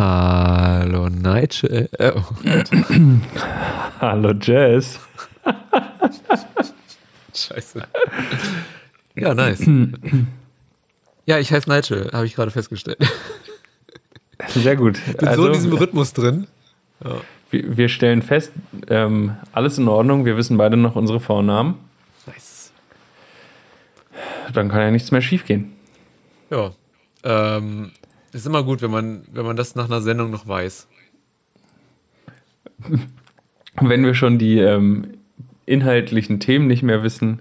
Hallo Nigel. Äh, oh Hallo Jess. Scheiße. Ja, nice. ja, ich heiße Nigel, habe ich gerade festgestellt. Sehr gut. Bin also, so in diesem Rhythmus drin. Ja. Wir, wir, stellen fest, ähm, alles in Ordnung. Wir wissen beide noch unsere Vornamen. Nice. Dann kann ja nichts mehr schiefgehen. Ja. Ähm, ist immer gut, wenn man, wenn man das nach einer Sendung noch weiß. Wenn wir schon die ähm, inhaltlichen Themen nicht mehr wissen,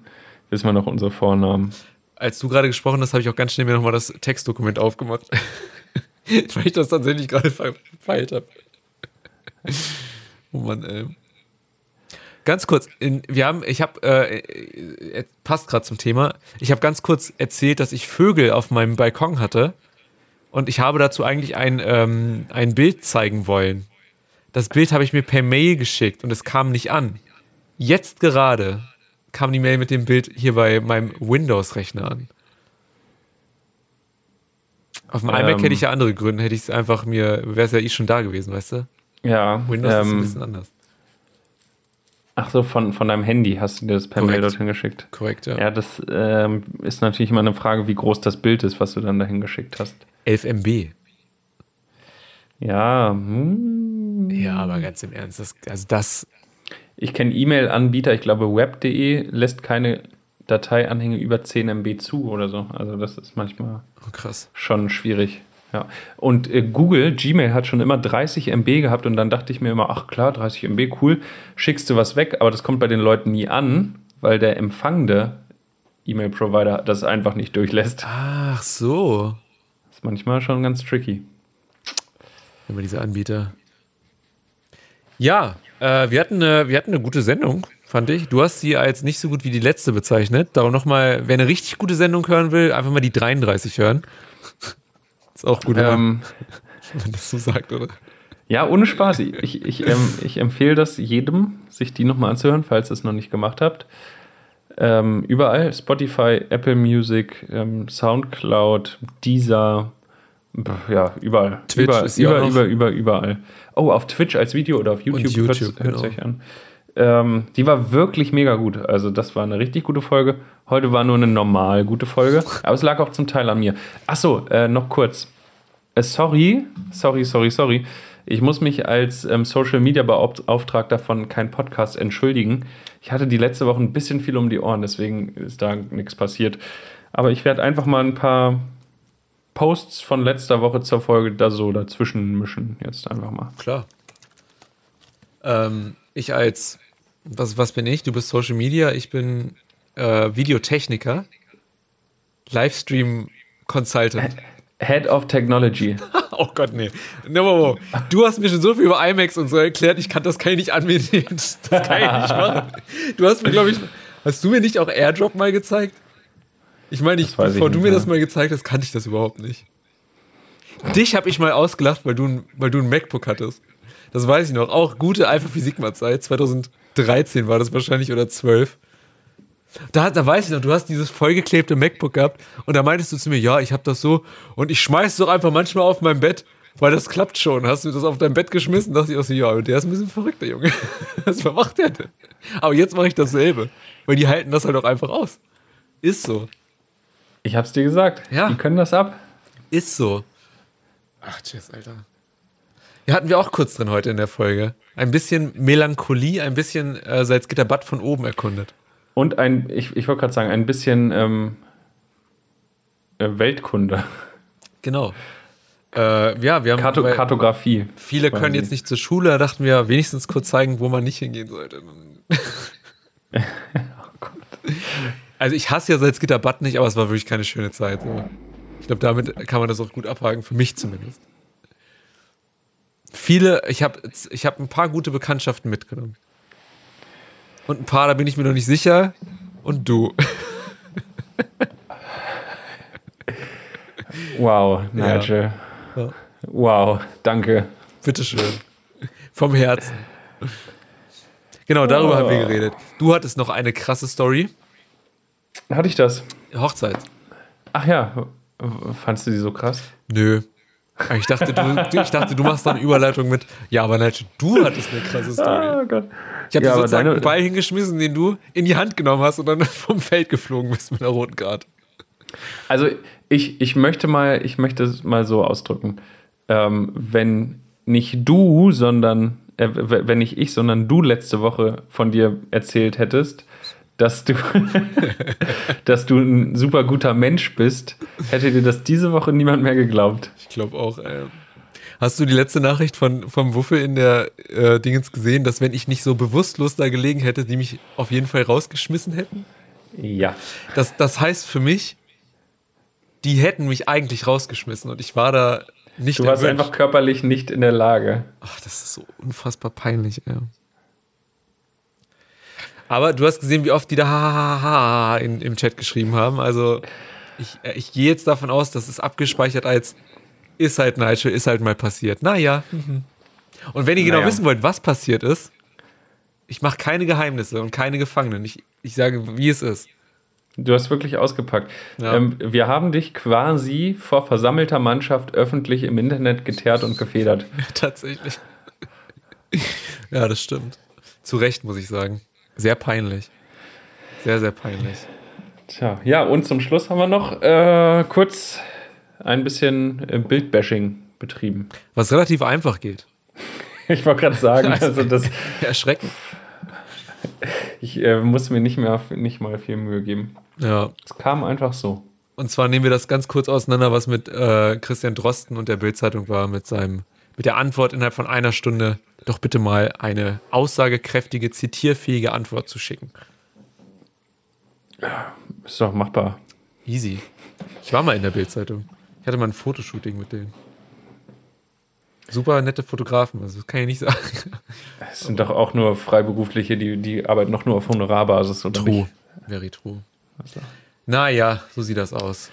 wissen wir noch unsere Vornamen. Als du gerade gesprochen hast, habe ich auch ganz schnell mir nochmal das Textdokument aufgemacht. Weil ich das tatsächlich gerade verfeilt habe. oh Mann, ey. Ganz kurz, in, wir haben, ich habe, äh, äh, passt gerade zum Thema, ich habe ganz kurz erzählt, dass ich Vögel auf meinem Balkon hatte und ich habe dazu eigentlich ein, ähm, ein Bild zeigen wollen. Das Bild habe ich mir per Mail geschickt und es kam nicht an. Jetzt gerade kam die Mail mit dem Bild hier bei meinem Windows-Rechner an. Auf dem ähm, iMac hätte ich ja andere Gründe, hätte ich es einfach mir, wäre es ja eh schon da gewesen, weißt du? Ja. Windows ähm, ist ein ähm, bisschen anders. Ach so, von, von deinem Handy hast du dir das per Korrekt. Mail dorthin geschickt. Korrekt, ja. Ja, das ähm, ist natürlich immer eine Frage, wie groß das Bild ist, was du dann dahin geschickt hast. 11 MB. Ja. Hm. Ja, aber ganz im Ernst, das, also das. Ich kenne E-Mail-Anbieter, ich glaube web.de lässt keine Dateianhänge über 10 MB zu oder so. Also das ist manchmal oh, krass. schon schwierig. Ja. Und äh, Google, Gmail hat schon immer 30 MB gehabt und dann dachte ich mir immer, ach klar, 30 MB, cool, schickst du was weg, aber das kommt bei den Leuten nie an, weil der empfangende E-Mail-Provider das einfach nicht durchlässt. Ach so. Ist manchmal schon ganz tricky. Immer diese Anbieter. Ja, äh, wir, hatten eine, wir hatten eine gute Sendung, fand ich. Du hast sie als nicht so gut wie die letzte bezeichnet. Darum nochmal, wer eine richtig gute Sendung hören will, einfach mal die 33 hören. Ist auch gut, ähm, wenn man das so sagt, oder? Ja, ohne Spaß. Ich, ich, ähm, ich empfehle das jedem, sich die nochmal anzuhören, falls ihr es noch nicht gemacht habt. Ähm, überall, Spotify, Apple Music, ähm, Soundcloud, Deezer, ja, überall. Twitch über, ist über, über, über, überall. Oh, auf Twitch als Video oder auf YouTube, Und YouTube hört es genau. euch an. Ähm, die war wirklich mega gut. Also, das war eine richtig gute Folge. Heute war nur eine normal gute Folge. Aber es lag auch zum Teil an mir. Achso, äh, noch kurz. Äh, sorry, sorry, sorry, sorry. Ich muss mich als ähm, Social Media Beauftragter von kein Podcast entschuldigen. Ich hatte die letzte Woche ein bisschen viel um die Ohren, deswegen ist da nichts passiert. Aber ich werde einfach mal ein paar Posts von letzter Woche zur Folge da so dazwischen mischen. Jetzt einfach mal. Klar. Ähm, ich als was, was bin ich? Du bist Social Media, ich bin äh, Videotechniker, Livestream Consultant. Head of Technology. oh Gott, nee. No, Du hast mir schon so viel über IMAX und so erklärt, ich kann das kann ich nicht an mir nehmen. Das kann ich nicht machen. Du hast mir, glaube ich, hast du mir nicht auch Airdrop mal gezeigt? Ich meine, ich, bevor ich du mir das mal gezeigt hast, kannte ich das überhaupt nicht. Dich habe ich mal ausgelacht, weil du, weil du ein MacBook hattest. Das weiß ich noch. Auch gute Alpha Physik Zeit. 2000 13 war das wahrscheinlich oder 12. Da, da weiß ich noch, du hast dieses vollgeklebte MacBook gehabt und da meintest du zu mir, ja, ich hab das so und ich schmeiß es doch einfach manchmal auf mein Bett, weil das klappt schon. Hast du das auf dein Bett geschmissen? Dachte ich auch so, ja, der ist ein bisschen verrückt, der Junge. Was macht der denn? Aber jetzt mache ich dasselbe, weil die halten das halt auch einfach aus. Ist so. Ich hab's dir gesagt. Ja. Die können das ab. Ist so. Ach, tschüss, Alter. Ja, hatten wir auch kurz drin heute in der Folge ein bisschen Melancholie, ein bisschen äh, Salzgitterbad von oben erkundet. Und ein, ich, ich wollte gerade sagen, ein bisschen ähm, äh, Weltkunde. Genau. Äh, ja, wir haben Karto Kartografie. Viele können jetzt nicht zur Schule, da dachten wir wenigstens kurz zeigen, wo man nicht hingehen sollte. oh Gott. Also ich hasse ja Salzgitterbad nicht, aber es war wirklich keine schöne Zeit. Ich glaube, damit kann man das auch gut abhaken, für mich zumindest viele, ich habe ich hab ein paar gute Bekanntschaften mitgenommen. Und ein paar, da bin ich mir noch nicht sicher. Und du. wow, Nigel. Ja. Ja. Wow, danke. Bitteschön. Vom Herzen. Genau, darüber oh. haben wir geredet. Du hattest noch eine krasse Story. Hatte ich das? Hochzeit. Ach ja, fandst du die so krass? Nö, Ich dachte, du, ich dachte, du machst dann eine Überleitung mit, ja, aber Nigel, du hattest eine krasse Story. Oh Gott. Ich habe Ja, dir sozusagen einen Ball hingeschmissen, den du in die Hand genommen hast und dann vom Feld geflogen bist mit einer roten Karte. Also ich, ich möchte mal, ich möchte es mal so ausdrücken. Ähm, wenn nicht du, sondern äh, wenn nicht ich, sondern du letzte Woche von dir erzählt hättest, dass du, dass du ein super guter Mensch bist, hätte dir das diese Woche niemand mehr geglaubt. Ich glaube auch. Äh, hast du die letzte Nachricht von, vom Wuffel in der äh, Dingens gesehen, dass wenn ich nicht so bewusstlos da gelegen hätte, die mich auf jeden Fall rausgeschmissen hätten? Ja. Das, das heißt für mich, die hätten mich eigentlich rausgeschmissen und ich war da nicht Du warst erwünscht. einfach körperlich nicht in der Lage. Ach, das ist so unfassbar peinlich, ey. Aber du hast gesehen, wie oft die da ha, in, im Chat geschrieben haben. Also ich, äh, ich gehe jetzt davon aus, dass es abgespeichert als ist halt Nigel, ist halt mal passiert. Naja. mhm. Und wenn ihr genau Naja. wissen wollt, was passiert ist, ich mache keine Geheimnisse und keine Gefangenen. Ich, ich sage, wie es ist. Du hast wirklich ausgepackt. Ja. Ähm, wir haben dich quasi vor versammelter Mannschaft öffentlich im Internet geteert und gefedert. Tatsächlich. ja, das stimmt. Zu Recht, muss ich sagen. Sehr peinlich. Sehr, sehr peinlich. Tja, ja, und zum Schluss haben wir noch äh, kurz ein bisschen äh, Bildbashing betrieben. Was relativ einfach geht. Ich wollte gerade sagen, also das, Erschreckend. ich äh, muss mir nicht mehr nicht mal viel Mühe geben. Ja. Es kam einfach so. Und zwar nehmen wir das ganz kurz auseinander, was mit äh, Christian Drosten und der Bildzeitung war, mit seinem, mit der Antwort innerhalb von einer Stunde doch bitte mal eine aussagekräftige, zitierfähige Antwort zu schicken. Ist doch machbar. Easy. Ich war mal in der Bildzeitung. Ich hatte mal ein Fotoshooting mit denen. Super nette Fotografen, also das kann ich nicht sagen. Es sind doch auch nur Freiberufliche, die, die arbeiten noch nur auf Honorarbasis oder True. nicht? Very true. Also, Naja, so sieht das aus.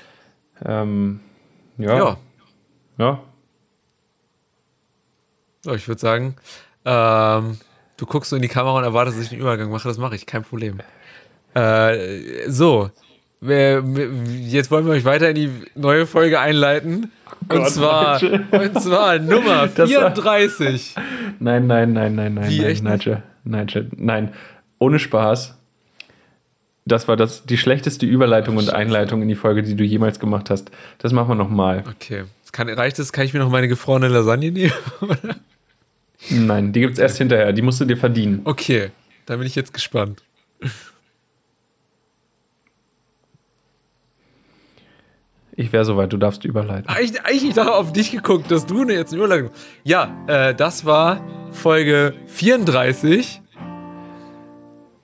ähm, ja. Ja, ja. Ich würde sagen, ähm, du guckst so in die Kamera und erwartest, dass ich einen Übergang mache. Das mache ich, kein Problem. Äh, so, jetzt wollen wir euch weiter in die neue Folge einleiten. und, Gott, zwar, Nigel. und zwar Nummer Das war- 34. Nein, nein, nein, nein, nein, Wie, nein, echt? Nigel, Nigel, nein. Ohne Spaß. Das war das, die schlechteste Überleitung und Einleitung in die Folge, die du jemals gemacht hast. Das machen wir nochmal. Okay, kann, reicht es? Kann ich mir noch meine gefrorene Lasagne nehmen? Nein, die gibt's erst hinterher. Die musst du dir verdienen. okay, da bin ich jetzt gespannt. Ich wäre soweit, du darfst überleiten. Eigentlich, eigentlich da auf dich geguckt, dass du jetzt eine Überleitung. Ja, äh, das war Folge 34,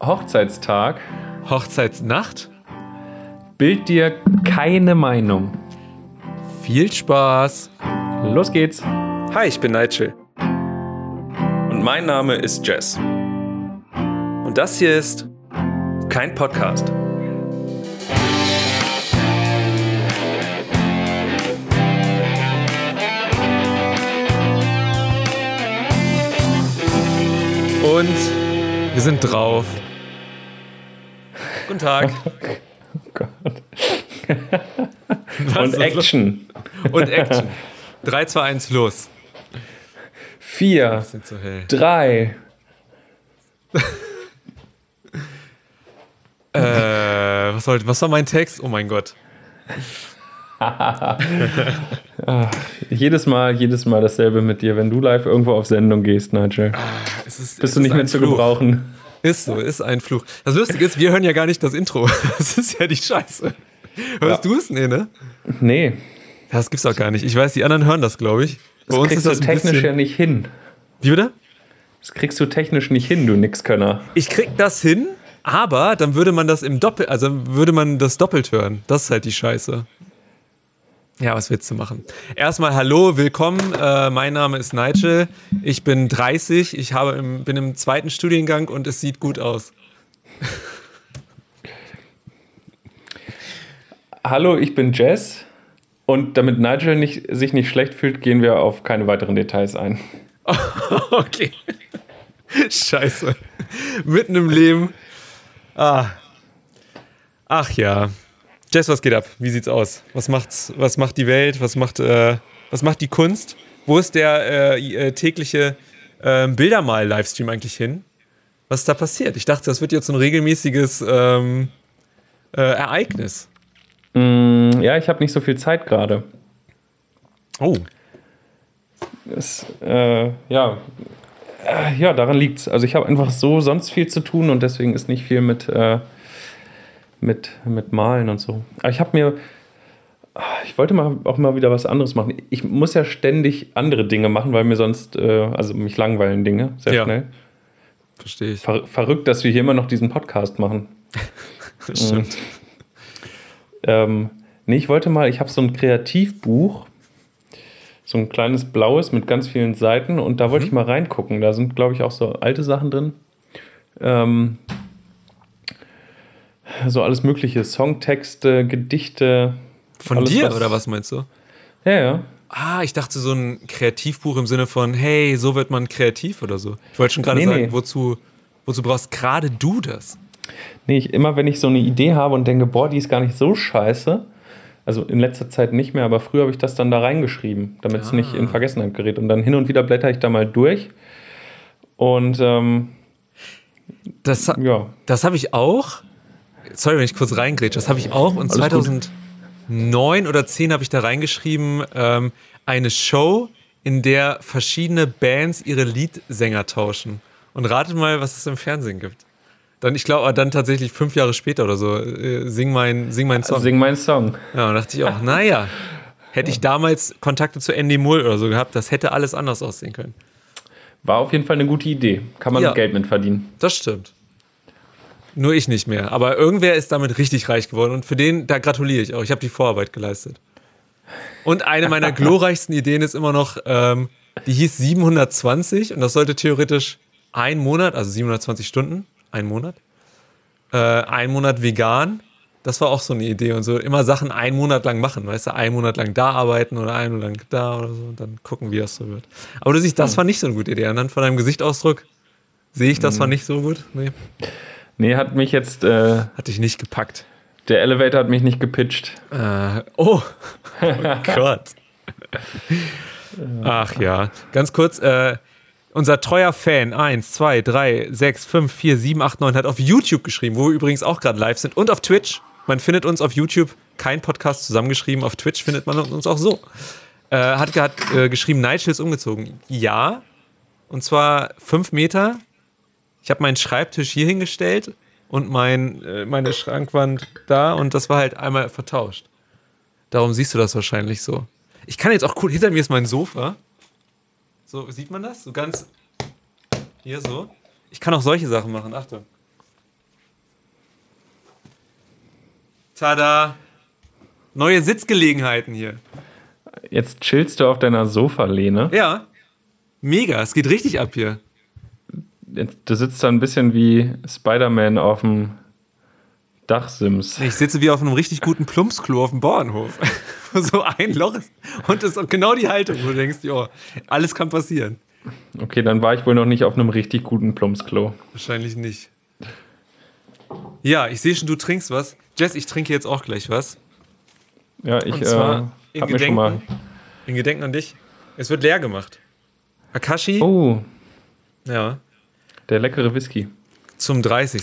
Hochzeitstag. Hochzeitsnacht. Bild dir keine Meinung. Viel Spaß. Los geht's. Hi, ich bin Nigel. Und mein Name ist Jess. Und das hier ist kein Podcast. Und wir sind drauf. Guten Tag. Oh Gott. Was Und? Action. Und Action. 3, 2, 1, los. Vier, so drei. Äh, was, soll, was war mein Text? Oh mein Gott. Jedes Mal, jedes Mal dasselbe mit dir, wenn du live irgendwo auf Sendung gehst, Nigel. Es ist, Bist du nicht mehr zu Fluch. gebrauchen. Ist so, ist ein Fluch. Das Lustige ist, wir hören ja gar nicht das Intro. Das ist ja die Scheiße. Hörst du es? Nee, ne? Nee, Das gibt's doch gar nicht. Ich weiß, die anderen hören das, glaube ich. Bei das kriegst du technisch bisschen... ja nicht hin. Wie bitte? Das kriegst du technisch nicht hin, du Nixkönner. Ich krieg das hin, aber dann würde man das im Doppel, also würde man das doppelt hören. Das ist halt die Scheiße. Ja, was willst du machen? Erstmal hallo, willkommen. Äh, mein Name ist Nigel. Ich bin 30. Ich habe im, bin im zweiten Studiengang und es sieht gut aus. Hallo, ich bin Jess. Und damit Nigel nicht, sich nicht schlecht fühlt, gehen wir auf keine weiteren Details ein. Okay. Scheiße. Mitten im Leben. Ah. Ach ja. Jess, was geht ab? Wie sieht's aus? Was macht's, was macht die Welt? Was macht, äh, Was macht die Kunst? Wo ist der äh, äh, tägliche äh, Bildermal-Livestream eigentlich hin? Was ist da passiert? Ich dachte, das wird jetzt ein regelmäßiges ähm, äh, Ereignis. Mm, ja, ich habe nicht so viel Zeit gerade. Oh. Es, äh, ja, äh, ja, daran liegt's. Also ich habe einfach so sonst viel zu tun und deswegen ist nicht viel mit, äh, mit, mit Malen und so. Aber ich habe mir, ich wollte mal auch mal wieder was anderes machen. Ich muss ja ständig andere Dinge machen, weil mir sonst, äh, also mich langweilen Dinge sehr Ja. schnell. Verstehe ich. Ver verrückt, dass wir hier immer noch diesen Podcast machen. Das stimmt. Ähm, nee, ich wollte mal, ich habe so ein Kreativbuch, so ein kleines blaues mit ganz vielen Seiten und da wollte ich mal reingucken. Da sind, glaube ich, auch so alte Sachen drin. Ähm, so alles Mögliche, Songtexte, Gedichte. Von alles, dir was- oder was meinst du? Ja, ja. Ah, ich dachte so ein Kreativbuch im Sinne von, hey, so wird man kreativ oder so. Ich wollte schon gerade Nee, sagen, nee. wozu, wozu brauchst gerade du das? Nee, ich, immer wenn ich so eine Idee habe und denke, boah, die ist gar nicht so scheiße, also in letzter Zeit nicht mehr, aber früher habe ich das dann da reingeschrieben, damit es nicht in Vergessenheit gerät. Und dann hin und wieder blätter ich da mal durch. Und ähm, Das, ja, das habe ich auch. Sorry, wenn ich kurz reingrätsche. Das habe ich auch. Und Alles gut. 2009 oder 10 habe ich da reingeschrieben, ähm, eine Show, in der verschiedene Bands ihre Leadsänger tauschen. Und ratet mal, was es im Fernsehen gibt. Dann, ich glaube, dann tatsächlich fünf Jahre später oder so, äh, sing mein, sing mein Song. sing meinen Song. Ja, und dachte ich auch, naja, hätte ich damals Kontakte zu Andy Mull oder so gehabt, das hätte alles anders aussehen können. War auf jeden Fall eine gute Idee. Kann man Ja. Geld mit verdienen. Das stimmt. Nur ich nicht mehr. Aber irgendwer ist damit richtig reich geworden und für den, da gratuliere ich auch. Ich habe die Vorarbeit geleistet. Und eine meiner glorreichsten Ideen ist immer noch, ähm, die hieß 720 und das sollte theoretisch ein Monat, also 720 Stunden, ein Monat, äh, ein Monat vegan. Das war auch so eine Idee und so immer Sachen einen Monat lang machen, weißt du, einen Monat lang da arbeiten oder einen Monat lang da oder so und dann gucken, wie das so wird. Aber du siehst, das war nicht so eine gute Idee. Anhand von deinem Gesichtsausdruck sehe ich, das war nicht so gut. Nee. Nee, hat mich jetzt, äh, Hat dich nicht gepackt. der Elevator hat mich nicht gepitcht. Äh, oh. oh Gott. Ach ja. Ganz kurz, äh, unser treuer Fan 1, 2, 3, 6, 5, 4, 7, 8, 9 hat auf YouTube geschrieben, wo wir übrigens auch gerade live sind und auf Twitch. Man findet uns auf YouTube, kein Podcast zusammengeschrieben, auf Twitch findet man uns auch so. Äh, hat hat äh, geschrieben, Nigel ist umgezogen. Ja. Und zwar fünf Meter. Ich habe meinen Schreibtisch hier hingestellt und mein, äh, meine Schrankwand da und das war halt einmal vertauscht. Darum siehst du das wahrscheinlich so. Ich kann jetzt auch cool, hinter mir ist mein Sofa. So, sieht man das? So ganz hier so. Ich kann auch solche Sachen machen, Achtung. Tada! Neue Sitzgelegenheiten hier. Jetzt chillst du auf deiner Sofalehne. Ja. Mega, es geht richtig ab hier. Du sitzt da ein bisschen wie Spider-Man auf dem Dachsims. Ich sitze wie auf einem richtig guten Plumpsklo auf dem Bauernhof. So ein Loch ist. Und das ist genau die Haltung, wo du denkst, ja, alles kann passieren. Okay, dann war ich wohl noch nicht auf einem richtig guten Plumpsklo. Wahrscheinlich nicht. Ja, ich sehe schon, du trinkst was. Jess, ich trinke jetzt auch gleich was. Ja, ich äh, zwar in hab mir schon mal. In Gedenken an dich. Es wird leer gemacht. Akashi, Oh, ja, der leckere Whisky. zum 30.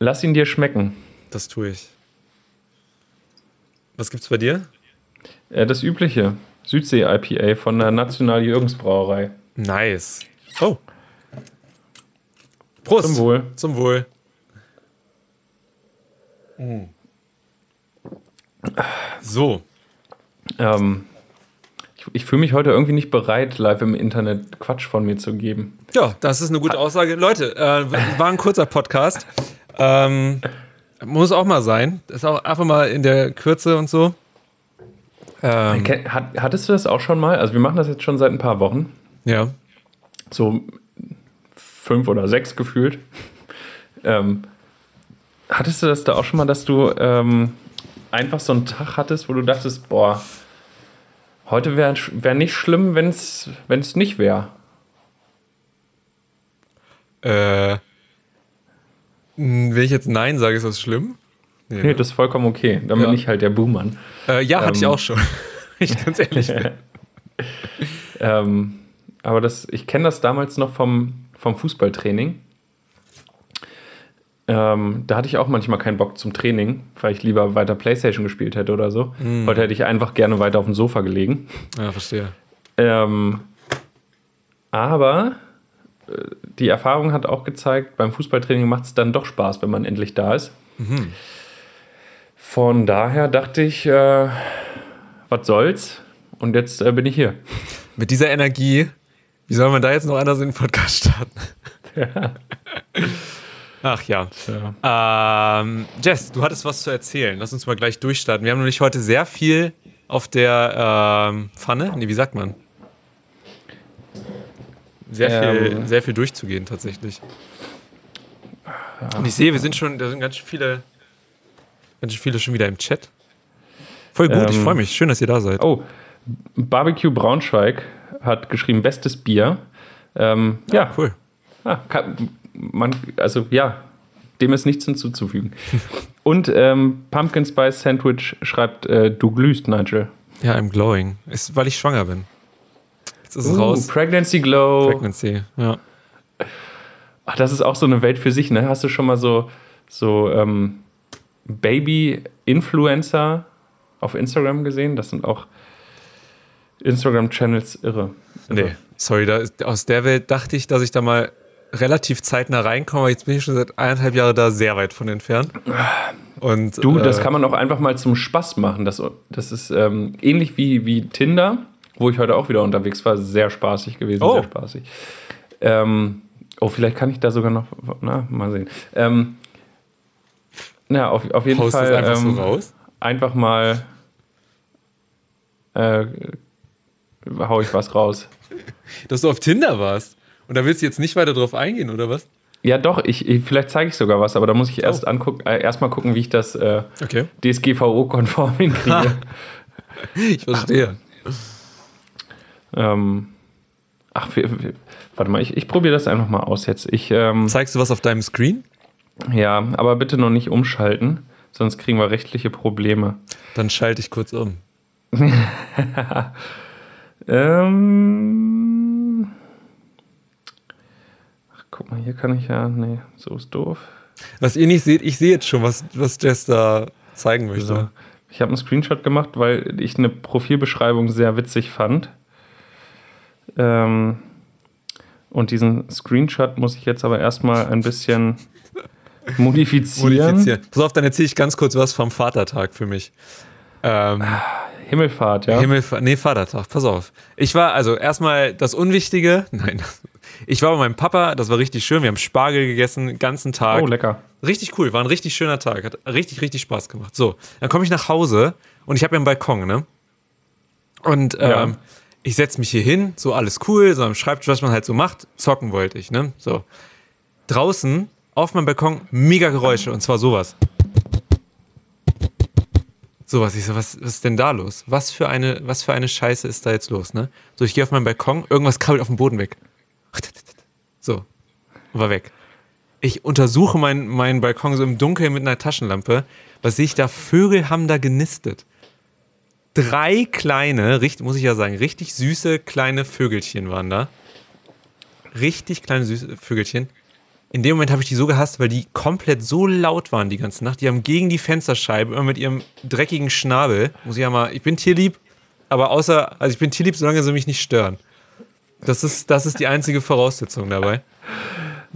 Lass ihn dir schmecken. Das tue ich. Was gibt's bei dir? Äh, das übliche Südsee-IPA von der National Jürgens Brauerei. Nice. Oh. Prost. Zum Wohl. Zum Wohl. So. Ähm, ich ich fühle mich heute irgendwie nicht bereit, live im Internet Quatsch von mir zu geben. Ja, das ist eine gute Aussage. Leute, äh, war ein kurzer Podcast. Ähm, muss auch mal sein. Ist auch einfach mal in der Kürze und so. Ähm, Hat, hattest du das auch schon mal? Also wir machen das jetzt schon seit ein paar Wochen. ja. So fünf oder sechs gefühlt. Ähm, hattest du das da auch schon mal, dass du ähm, einfach so einen Tag hattest, wo du dachtest, boah, heute wäre wär nicht schlimm, wenn es nicht wäre? Äh, wenn ich jetzt Nein sage, ist das schlimm? Nee, Nee, das ist vollkommen okay. Dann bin Ja. ich halt der Buhmann. Äh, ja, hatte ich Ähm. auch schon. Ich ganz ehrlich bin. Ähm, aber das, ich kenne das damals noch vom, vom Fußballtraining. Ähm, da hatte ich auch manchmal keinen Bock zum Training, weil ich lieber weiter Playstation gespielt hätte oder so. Heute hätte ich einfach gerne weiter auf dem Sofa gelegen. Ja, verstehe. Ähm, aber äh, die Erfahrung hat auch gezeigt, beim Fußballtraining macht es dann doch Spaß, wenn man endlich da ist. Von daher dachte ich, äh, was soll's? Und jetzt äh, bin ich hier. Mit dieser Energie, wie soll man da jetzt noch anders in den Podcast starten? Ach ja. Ähm, Jess, du hattest was zu erzählen. Lass uns mal gleich durchstarten. Wir haben nämlich heute sehr viel auf der ähm, Pfanne. Nee, wie sagt man? Sehr viel, Ähm. sehr viel durchzugehen tatsächlich. Und ich sehe, wir sind schon, da sind ganz viele, ganz viele schon wieder im Chat. Voll gut, ich Ähm. freue mich. Schön, dass ihr da seid. Oh, Barbecue Braunschweig hat geschrieben, bestes Bier. Ähm, ja, cool. Ah, kann, man, also ja, dem ist nichts hinzuzufügen. Und ähm, Pumpkin Spice Sandwich schreibt, äh, du glühst, Nigel. Ja, I'm glowing. Ist, weil ich schwanger bin. Jetzt ist es Uh, raus. Pregnancy Glow. Pregnancy, ja. Ach, das ist auch so eine Welt für sich, ne? Hast du schon mal so, so ähm, Baby-Influencer auf Instagram gesehen? Das sind auch Instagram-Channels irre. Also, Nee, sorry, da aus der Welt dachte ich, dass ich da mal relativ zeitnah reinkomme, aber jetzt bin ich schon seit eineinhalb Jahren da sehr weit von entfernt. Und, Du, das äh, kann man auch einfach mal zum Spaß machen. Das, das ist ähm, ähnlich wie, wie Tinder, wo ich heute auch wieder unterwegs war. Sehr spaßig gewesen, Oh. sehr spaßig. Ähm, oh, vielleicht kann ich da sogar noch, na, mal sehen. Ähm, na, auf, auf jeden Post Fall einfach ähm, so raus. einfach mal äh, hau ich was raus. Dass du auf Tinder warst. Und da willst du jetzt nicht weiter drauf eingehen, oder was? Ja, doch, ich, ich, vielleicht zeige ich sogar was, aber da muss ich erst Oh. angucken, äh, erstmal gucken, wie ich das äh, Okay. DSGVO-konform hinkriege. Ich verstehe. Ähm, ach, wir, wir, warte mal, ich, ich probiere das einfach mal aus jetzt. Ich, ähm, Zeigst du was auf deinem Screen? ja, aber bitte noch nicht umschalten, sonst kriegen wir rechtliche Probleme. Dann schalte ich kurz um. Ähm, ach, guck mal, hier kann ich ja, nee, so ist doof. Was ihr nicht seht, ich sehe jetzt schon, was, was Jess da zeigen möchte. So. Ich habe einen Screenshot gemacht, weil ich eine Profilbeschreibung sehr witzig fand. Ähm, und diesen Screenshot muss ich jetzt aber erstmal ein bisschen modifizieren. Modifizieren. Pass auf, dann erzähle ich ganz kurz was vom Vatertag für mich. Ähm, Himmelfahrt, ja. Himmel, nee, Vatertag, pass auf. Ich war, also erstmal das Unwichtige, nein, ich war bei meinem Papa, das war richtig schön, wir haben Spargel gegessen, den ganzen Tag. oh, lecker. Richtig cool, war ein richtig schöner Tag, hat richtig, richtig Spaß gemacht. So, dann komme ich nach Hause und ich habe ja einen Balkon, ne? Und ähm, Ja. Ich setze mich hier hin, so alles cool, so am Schreibtisch, was man halt so macht, zocken wollte ich, ne? So. Draußen auf meinem Balkon mega Geräusche und zwar sowas. Sowas, ich so, was, was ist denn da los? Was für eine, was für eine Scheiße ist da jetzt los, ne? So, ich gehe auf meinen Balkon, irgendwas krabbelt auf dem Boden weg. So, war weg. Ich untersuche meinen meinen Balkon so im Dunkeln mit einer Taschenlampe. Was sehe ich da? Vögel haben da genistet. Drei kleine, richtig, muss ich ja sagen, richtig süße kleine Vögelchen waren da. Richtig kleine süße Vögelchen. In dem Moment habe ich die so gehasst, weil die komplett so laut waren die ganze Nacht. Die haben gegen die Fensterscheibe immer mit ihrem dreckigen Schnabel, muss ich ja mal, ich bin tierlieb, aber außer, also ich bin tierlieb, solange sie mich nicht stören. Das ist, das ist die einzige Voraussetzung dabei.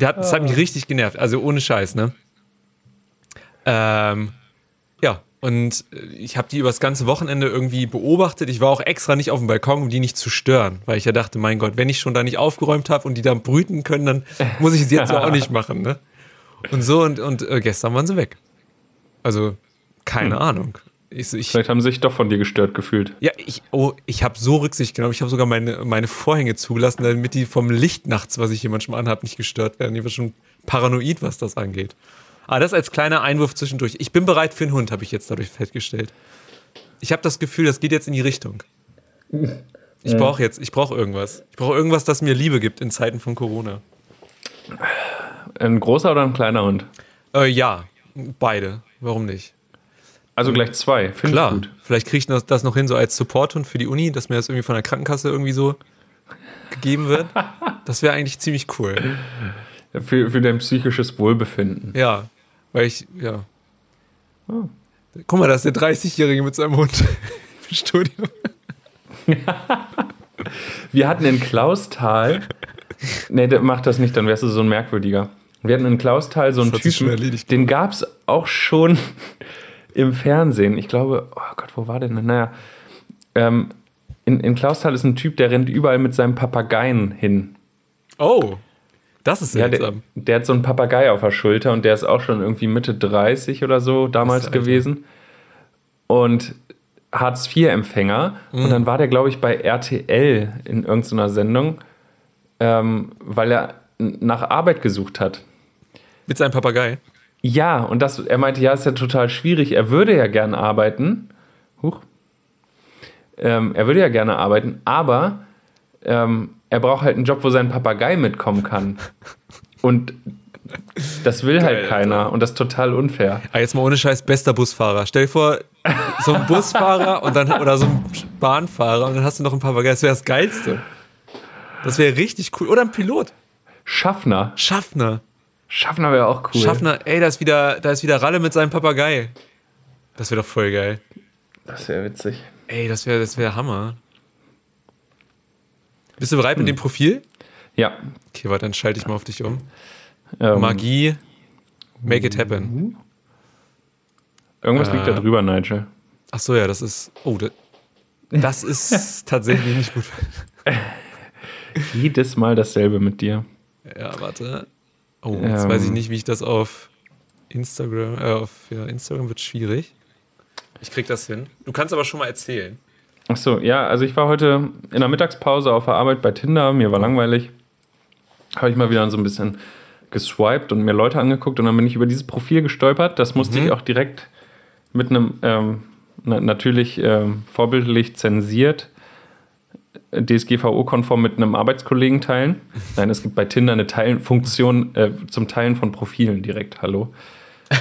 Hat, das hat mich richtig genervt, also ohne Scheiß, ne? Ähm, ja, und äh, ich habe die übers ganze Wochenende irgendwie beobachtet. Ich war auch extra nicht auf dem Balkon, um die nicht zu stören, weil ich ja dachte, mein Gott, wenn ich schon da nicht aufgeräumt habe und die dann brüten können, dann muss ich es jetzt auch nicht machen, ne? Und so, und, und äh, gestern waren sie weg. Also, keine Ahnung. Ich, ich, Vielleicht haben sie sich doch von dir gestört gefühlt. ja, ich, oh, ich habe so Rücksicht genommen. Ich habe sogar meine, meine Vorhänge zugelassen, damit die vom Licht nachts, was ich hier manchmal anhabe, nicht gestört werden. Ich war schon paranoid, was das angeht. Aber das als kleiner Einwurf zwischendurch. Ich bin bereit für einen Hund, habe ich jetzt dadurch festgestellt. Ich habe das Gefühl, das geht jetzt in die Richtung. Ich brauche jetzt, ich brauche irgendwas. Ich brauche irgendwas, das mir Liebe gibt in Zeiten von Corona. Ein großer oder ein kleiner Hund? Äh, ja, beide. Warum nicht? Also gleich zwei. Finde ich Klar, gut. vielleicht kriege ich das- das noch hin, so als Supporthund für die Uni, dass mir das irgendwie von der Krankenkasse irgendwie so gegeben wird. Das wäre eigentlich ziemlich cool. Für, für dein psychisches Wohlbefinden. Ja, weil ich, ja. Guck mal, da ist der 30-Jährige mit seinem Hund im Studio. Wir hatten in Klausthal. Nee, der macht das nicht, dann wärst du so ein merkwürdiger. Wir hatten in Klausthal so einen Typen, erledigt. den gab es auch schon im Fernsehen. Ich glaube, oh Gott, wo war der denn? Naja, ähm, in, in Klausthal ist ein Typ, der rennt überall mit seinem Papageien hin. Oh, das ist Ja, der, seltsam. der hat so einen Papagei auf der Schulter und der ist auch schon irgendwie Mitte 30 oder so damals gewesen. Und Hartz-IV-Empfänger. Mhm. Und dann war der, glaube ich, bei RTL in irgendeiner Sendung, ähm, weil er nach Arbeit gesucht hat. Mit seinem Papagei. Ja, und das, er meinte, ja, ist ja total schwierig. Er würde ja gern arbeiten. Huch. Ähm, er würde ja gerne arbeiten, aber ähm, er braucht halt einen Job, wo sein Papagei mitkommen kann. Und das will halt Geil, keiner. Und das ist total unfair. Ah, jetzt mal ohne Scheiß, bester Busfahrer. Stell dir vor, so ein Busfahrer und dann, oder so ein Bahnfahrer und dann hast du noch einen Papagei. Das wäre das Geilste. Das wäre richtig cool. Oder ein Pilot. Schaffner. Schaffner. Schaffner wäre auch cool. Schaffner, ey, da ist wieder, da ist wieder Ralle mit seinem Papagei. Das wäre doch voll geil. Das wäre witzig. Ey, das wäre das wär Hammer. Bist du bereit mit dem Profil? Ja. Okay, warte, dann schalte ich mal auf dich um. Ähm, Magie, make it happen. Irgendwas liegt da Äh. drüber, Nigel. Ach so, ja, das ist. Oh, das, das ist tatsächlich nicht gut. Jedes Mal dasselbe mit dir. Ja, warte. Oh, jetzt Ähm. weiß ich nicht, wie ich das auf Instagram. Äh, auf ja, Instagram wird schwierig. Ich krieg das hin. Du kannst aber schon mal erzählen. Ach so, ja, also ich war heute in der Mittagspause auf der Arbeit bei Tinder, mir war langweilig. Habe ich mal wieder so ein bisschen geswiped und mir Leute angeguckt und dann bin ich über dieses Profil gestolpert. Das musste ich auch direkt mit einem, ähm, na, natürlich ähm, vorbildlich zensiert, äh, DSGVO-konform mit einem Arbeitskollegen teilen. Nein, es gibt bei Tinder eine Teilen Funktion äh, zum Teilen von Profilen direkt. Hallo.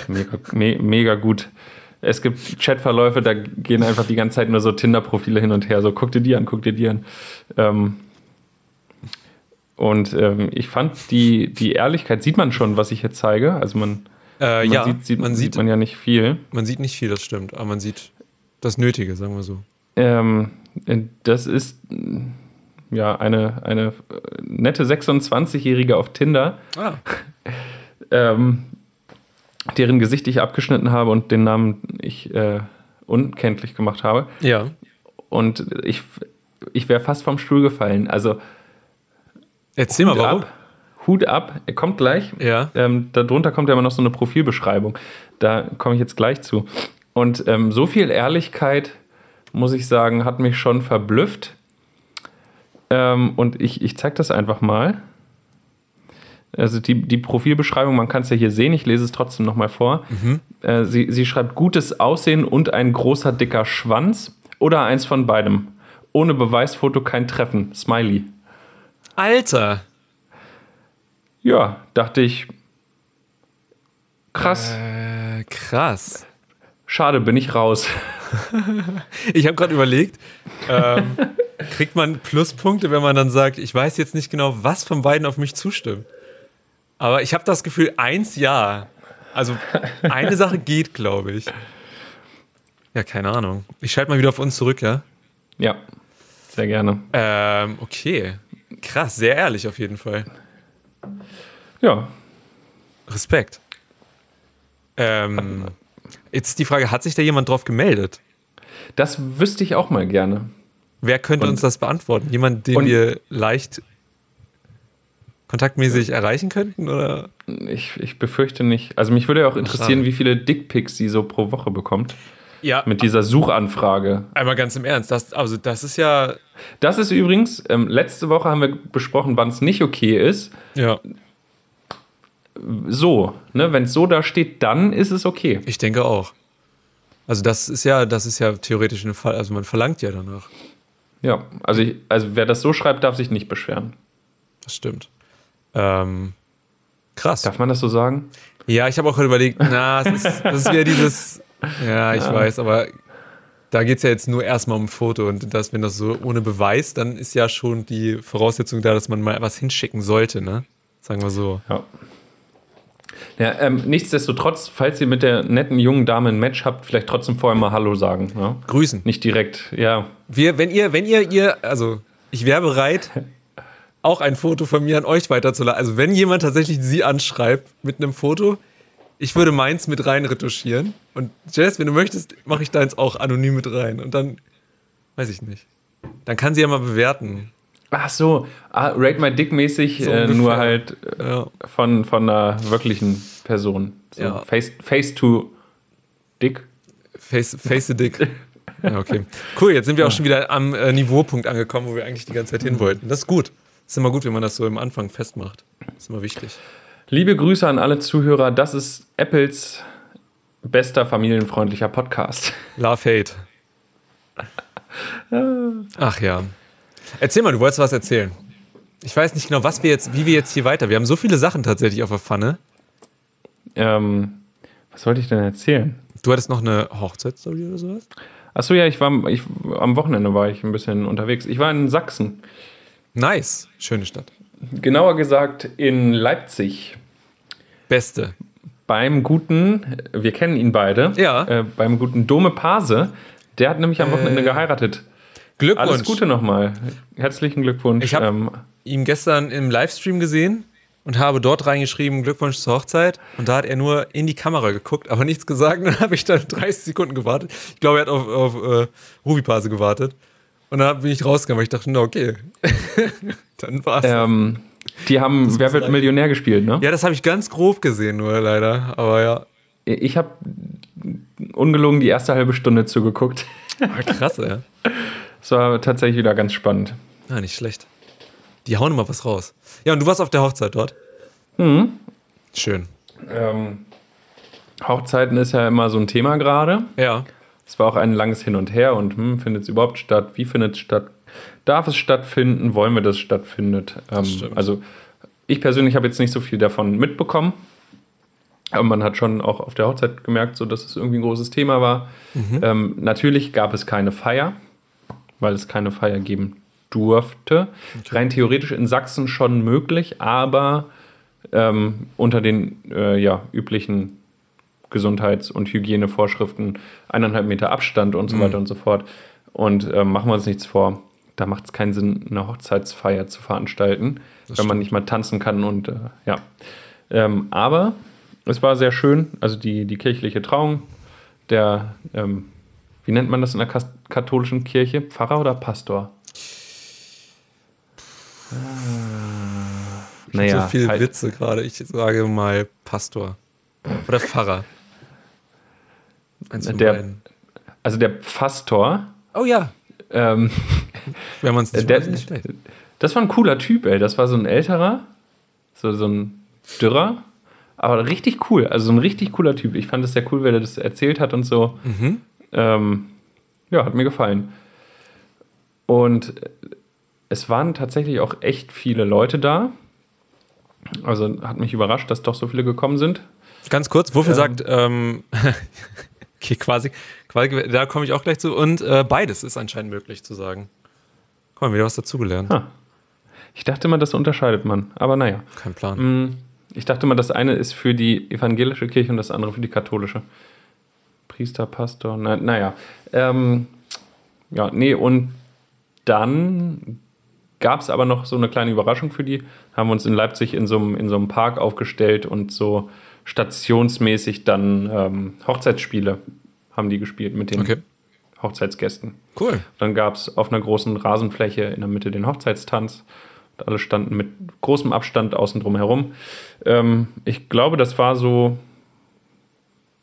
Mega, me mega gut. Es gibt Chatverläufe, da gehen einfach die ganze Zeit nur so Tinder-Profile hin und her. So, guck dir die an, guck dir die an. Ähm, und ähm, ich fand die, die Ehrlichkeit, sieht man schon, was ich hier zeige. Also man, Äh, man ja, sieht, sieht, man, sieht, man ja nicht viel. man sieht nicht viel, das stimmt. Aber man sieht das Nötige, sagen wir so. Ähm, das ist ja eine, eine äh, nette 26-Jährige auf Tinder, Ah. ähm, deren Gesicht ich abgeschnitten habe und den Namen ich äh, unkenntlich gemacht habe. Ja. Und ich, ich wäre fast vom Stuhl gefallen. Also Erzähl mal, Hut warum? ab. Hut ab, er kommt gleich. Ja. Ähm, darunter kommt ja immer noch so eine Profilbeschreibung. Da komme ich jetzt gleich zu. Und ähm, so viel Ehrlichkeit, muss ich sagen, hat mich schon verblüfft. Ähm, und ich, ich zeige das einfach mal. Also die, die Profilbeschreibung, man kann es ja hier sehen, ich lese es trotzdem nochmal vor. Äh, sie, sie schreibt gutes Aussehen und ein großer dicker Schwanz oder eins von beidem. Ohne Beweisfoto kein Treffen. Smiley. Alter. Ja, dachte ich. Krass. Äh, krass. Schade, bin ich raus. Ich habe gerade überlegt, ähm, kriegt man Pluspunkte, wenn man dann sagt, ich weiß jetzt nicht genau, was von beiden auf mich zustimmt. Aber ich habe das Gefühl, eins ja. Also eine Sache geht, glaube ich. Ja, keine Ahnung. Ich schalte mal wieder auf uns zurück, ja? Ja, sehr gerne. Ähm, okay. Krass, sehr ehrlich auf jeden Fall. Ja, Respekt. Ähm, jetzt ist die Frage, hat sich da jemand drauf gemeldet? das wüsste ich auch mal gerne. Wer könnte Und- uns das beantworten? Jemand, den und- wir leicht kontaktmäßig erreichen könnten? Oder? Ich, ich befürchte nicht. Also mich würde ja auch interessieren, wie viele Dickpics sie so pro Woche bekommt. Ja, Mit dieser Suchanfrage. einmal ganz im Ernst. Das, also, das ist ja. Das ist übrigens, ähm, letzte Woche haben wir besprochen, wann es nicht okay ist. Ja, So, ne, wenn es so da steht, dann ist es okay. ich denke auch. Also, das ist ja, das ist ja theoretisch ein Fall. Also, man verlangt ja danach. Ja, also, ich, also wer das so schreibt, darf sich nicht beschweren. Das stimmt. Ähm, krass. Darf man das so sagen? Ja, ich habe auch gerade überlegt, na, es ist, das ist wieder dieses. Ja, ich weiß, aber da geht es ja jetzt nur erstmal um ein Foto und das, wenn das so ohne Beweis, dann ist ja schon die Voraussetzung da, dass man mal was hinschicken sollte, ne? Sagen wir so. Ja. Ja, ähm, nichtsdestotrotz, falls ihr mit der netten jungen Dame ein Match habt, vielleicht trotzdem vorher mal Hallo sagen. Ja? Grüßen. Nicht direkt, ja. Wir, wenn ihr, wenn ihr, ihr, also ich wäre bereit, auch ein Foto von mir an euch weiterzuladen. Also wenn jemand tatsächlich sie anschreibt mit einem Foto, ich würde meins mit rein retuschieren. Und Jess, wenn du möchtest, mache ich deins auch anonym mit rein. Und dann, weiß ich nicht. Dann kann sie ja mal bewerten. Ach so, ah, Rate My Dick mäßig, So äh, nur halt äh, Ja. von, von einer wirklichen Person. So Ja. face, face to Dick. Face, face the dick. Ja, okay. Cool, jetzt sind wir auch schon wieder am äh, Niveaupunkt angekommen, wo wir eigentlich die ganze Zeit hin wollten. Das ist gut. Ist immer gut, wenn man das so im Anfang festmacht. Das ist immer wichtig. Liebe Grüße an alle Zuhörer, das ist Apples bester familienfreundlicher Podcast. Love Hate. Ach ja. Erzähl mal, du wolltest was erzählen. Ich weiß nicht genau, was wir jetzt, wie wir jetzt hier weiter. Wir haben so viele Sachen tatsächlich auf der Pfanne. Ähm, was wollte ich denn erzählen? Du hattest noch eine Hochzeitsstory oder sowas? Achso, ja, ich war ich, am Wochenende war ich ein bisschen unterwegs. Ich war in Sachsen. Nice. Schöne Stadt. Genauer gesagt in Leipzig. Beste. Beim guten, wir kennen ihn beide, Ja. äh, beim guten Dome Pase. Der hat nämlich am Wochenende Äh, geheiratet. Glückwunsch. Alles Gute nochmal. Herzlichen Glückwunsch. Ich hab- ähm, Ihm gestern im Livestream gesehen und habe dort reingeschrieben, Glückwunsch zur Hochzeit. Und da hat er nur in die Kamera geguckt, aber nichts gesagt. Dann habe ich dann 30 Sekunden gewartet. Ich glaube, er hat auf, auf äh, Ruby-Pase gewartet. Und dann bin ich rausgegangen, weil ich dachte, na okay. dann war's. ähm, die haben Wer wird sein. Millionär gespielt, ne? Ja, das habe ich ganz grob gesehen, nur leider. Aber ja. Ich habe ungelogen die erste halbe Stunde zugeguckt. Ah, krass, ja. Es war tatsächlich wieder ganz spannend. Ah, nicht schlecht. Die hauen immer was raus. Ja, und du warst auf der Hochzeit dort. Mhm. Schön. Ähm, Hochzeiten ist ja immer so ein Thema gerade. Ja. Es war auch ein langes Hin und Her und hm, findet es überhaupt statt? Wie findet es statt? Darf es stattfinden? Wollen wir, dass es stattfindet? Ähm, stimmt. also ich persönlich habe jetzt nicht so viel davon mitbekommen. Aber man hat schon auch auf der Hochzeit gemerkt, so, dass es irgendwie ein großes Thema war. Ähm, natürlich gab es keine Feier, weil es keine Feier geben durfte. Rein theoretisch in Sachsen schon möglich, aber ähm, unter den äh, ja, üblichen Gesundheits- und Hygienevorschriften, eineinhalb Meter Abstand und so weiter und so fort. Und ähm, machen wir uns nichts vor, da macht es keinen Sinn, eine Hochzeitsfeier zu veranstalten, wenn man nicht mal tanzen kann und äh, ja. Ähm, aber es war sehr schön, also die, die kirchliche Trauung, der, ähm, wie nennt man das in der katholischen Kirche? Pfarrer oder Pastor? so viel halt- Witze gerade. Ich sage mal Pastor. Oder Pfarrer. Der- also der Pastor, Oh ja. ähm, Wenn man es nicht der, nicht schlecht. das war ein cooler Typ, ey. Das war so ein älterer, so, so ein Dürrer, aber richtig cool. Also so ein richtig cooler Typ. Ich fand es sehr cool, wie er das erzählt hat und so. Ähm, ja, hat mir gefallen. Und es waren tatsächlich auch echt viele Leute da. Also hat mich überrascht, dass doch so viele gekommen sind. Ganz kurz, Wuffel sagt, ähm, okay, quasi, quasi, da komme ich auch gleich zu. Und äh, beides ist anscheinend möglich zu sagen. Guck mal, wieder was dazugelernt. Ah. Ich dachte mal, das unterscheidet man. Aber naja. Kein Plan. Mm, Ich dachte mal, das eine ist für die evangelische Kirche und das andere für die katholische. Priester, Pastor, na, naja. Ähm, ja, nee, und dann gab es aber noch so eine kleine Überraschung für die. Haben wir uns in Leipzig in so einem, in so einem Park aufgestellt und so stationsmäßig dann ähm, Hochzeitsspiele haben die gespielt mit den Okay. Hochzeitsgästen. Cool. Dann gab es auf einer großen Rasenfläche in der Mitte den Hochzeitstanz. Und alle standen mit großem Abstand außen drum herum. Ähm, ich glaube, das war so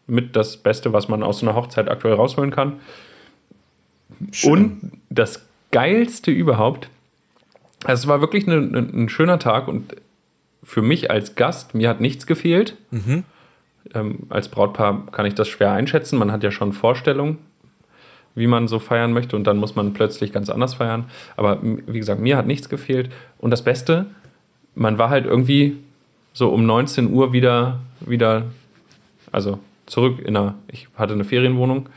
mit das Beste, was man aus so einer Hochzeit aktuell rausholen kann. Und das Geilste überhaupt, also es war wirklich eine, eine, ein schöner Tag und für mich als Gast, mir hat nichts gefehlt. Ähm, als Brautpaar kann ich das schwer einschätzen. Man hat ja schon Vorstellungen, wie man so feiern möchte und dann muss man plötzlich ganz anders feiern. Aber wie gesagt, mir hat nichts gefehlt. Und das Beste, man war halt irgendwie so um 19 Uhr wieder, wieder also zurück in einer, ich hatte eine Ferienwohnung.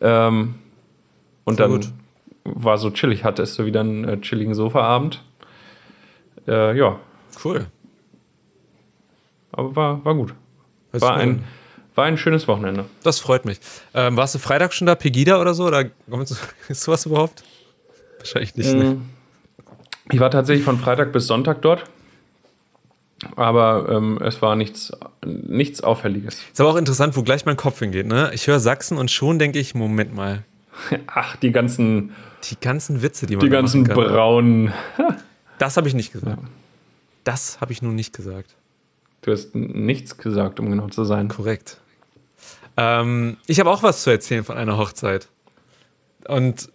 Ähm, Und Sehr dann gut. war so chillig, hattest du wieder einen äh, chilligen Sofaabend. Äh, ja, Cool. Aber war, war gut. Hört War ein, war ein schönes Wochenende. Das freut mich. Ähm, warst du Freitag schon da, Pegida oder so? Oder kommst du- ist sowas überhaupt? Wahrscheinlich nicht. Ne? Mm. Ich war tatsächlich von Freitag bis Sonntag dort. Aber ähm, es war nichts, nichts Auffälliges. Ist aber auch interessant, wo gleich mein Kopf hingeht. Ne? Ich höre Sachsen und schon denke ich, Moment mal, Ach, die ganzen, die ganzen Witze, die man die ganzen braunen. Das habe ich nicht gesagt. Das habe ich nun nicht gesagt. Du hast nichts gesagt, um genau zu sein. Korrekt. Ähm, ich habe auch was zu erzählen von einer Hochzeit. Und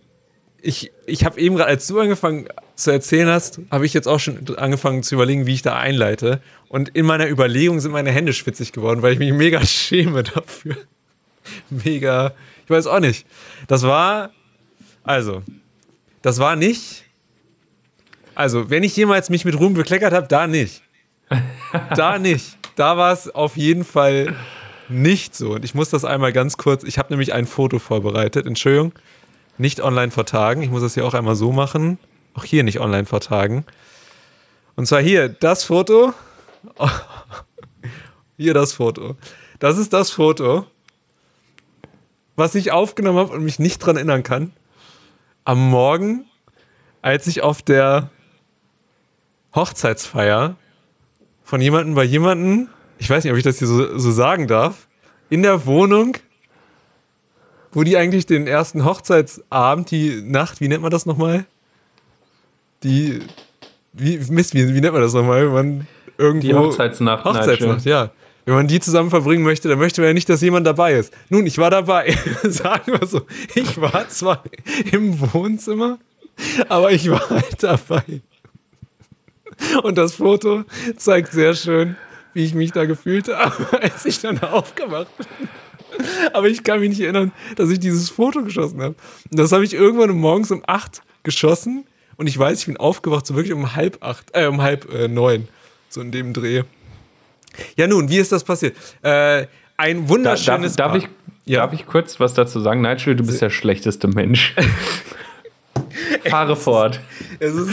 ich, ich habe eben gerade, als du angefangen zu erzählen hast, habe ich jetzt auch schon angefangen zu überlegen, wie ich da einleite. Und in meiner Überlegung sind meine Hände schwitzig geworden, weil ich mich mega schäme dafür. Mega, ich weiß auch nicht. Das war, also, das war nicht, also, wenn ich jemals mich mit Ruhm bekleckert habe, da nicht. Da nicht. Da war es auf jeden Fall nicht so. Und ich muss das einmal ganz kurz, ich habe nämlich ein Foto vorbereitet, Entschuldigung, nicht online vertagen. Ich muss das hier auch einmal so machen. Auch hier nicht online vertagen. Und zwar hier, das Foto. Hier das Foto. Das ist das Foto, was ich aufgenommen habe und mich nicht dran erinnern kann. Am Morgen, als ich auf der Hochzeitsfeier von jemandem bei jemandem, ich weiß nicht, ob ich das hier so, so sagen darf, in der Wohnung, wo die eigentlich den ersten Hochzeitsabend, die Nacht, wie nennt man das nochmal? Die, wie, Mist, wie, wie nennt man das nochmal? Wenn man irgendwo. Die Hochzeitsnacht. Hochzeitsnacht, ja. Wenn man die zusammen verbringen möchte, dann möchte man ja nicht, dass jemand dabei ist. Nun, ich war dabei. Sagen wir so. Ich war zwar im Wohnzimmer, aber ich war halt dabei. Und das Foto zeigt sehr schön, wie ich mich da gefühlt habe, als ich dann aufgewacht bin. Aber ich kann mich nicht erinnern, dass ich dieses Foto geschossen habe. Und das habe ich irgendwann morgens um acht geschossen. Und ich weiß, ich bin aufgewacht, so wirklich um halb acht, äh, um halb äh, neun. So in dem Dreh. Ja, nun, wie ist das passiert? Äh, ein Da, wunderschönes darf, darf, Paar. ich, Ja. darf ich kurz was dazu sagen? Nigel, du bist der schlechteste Mensch. Fahre fort. Es ist.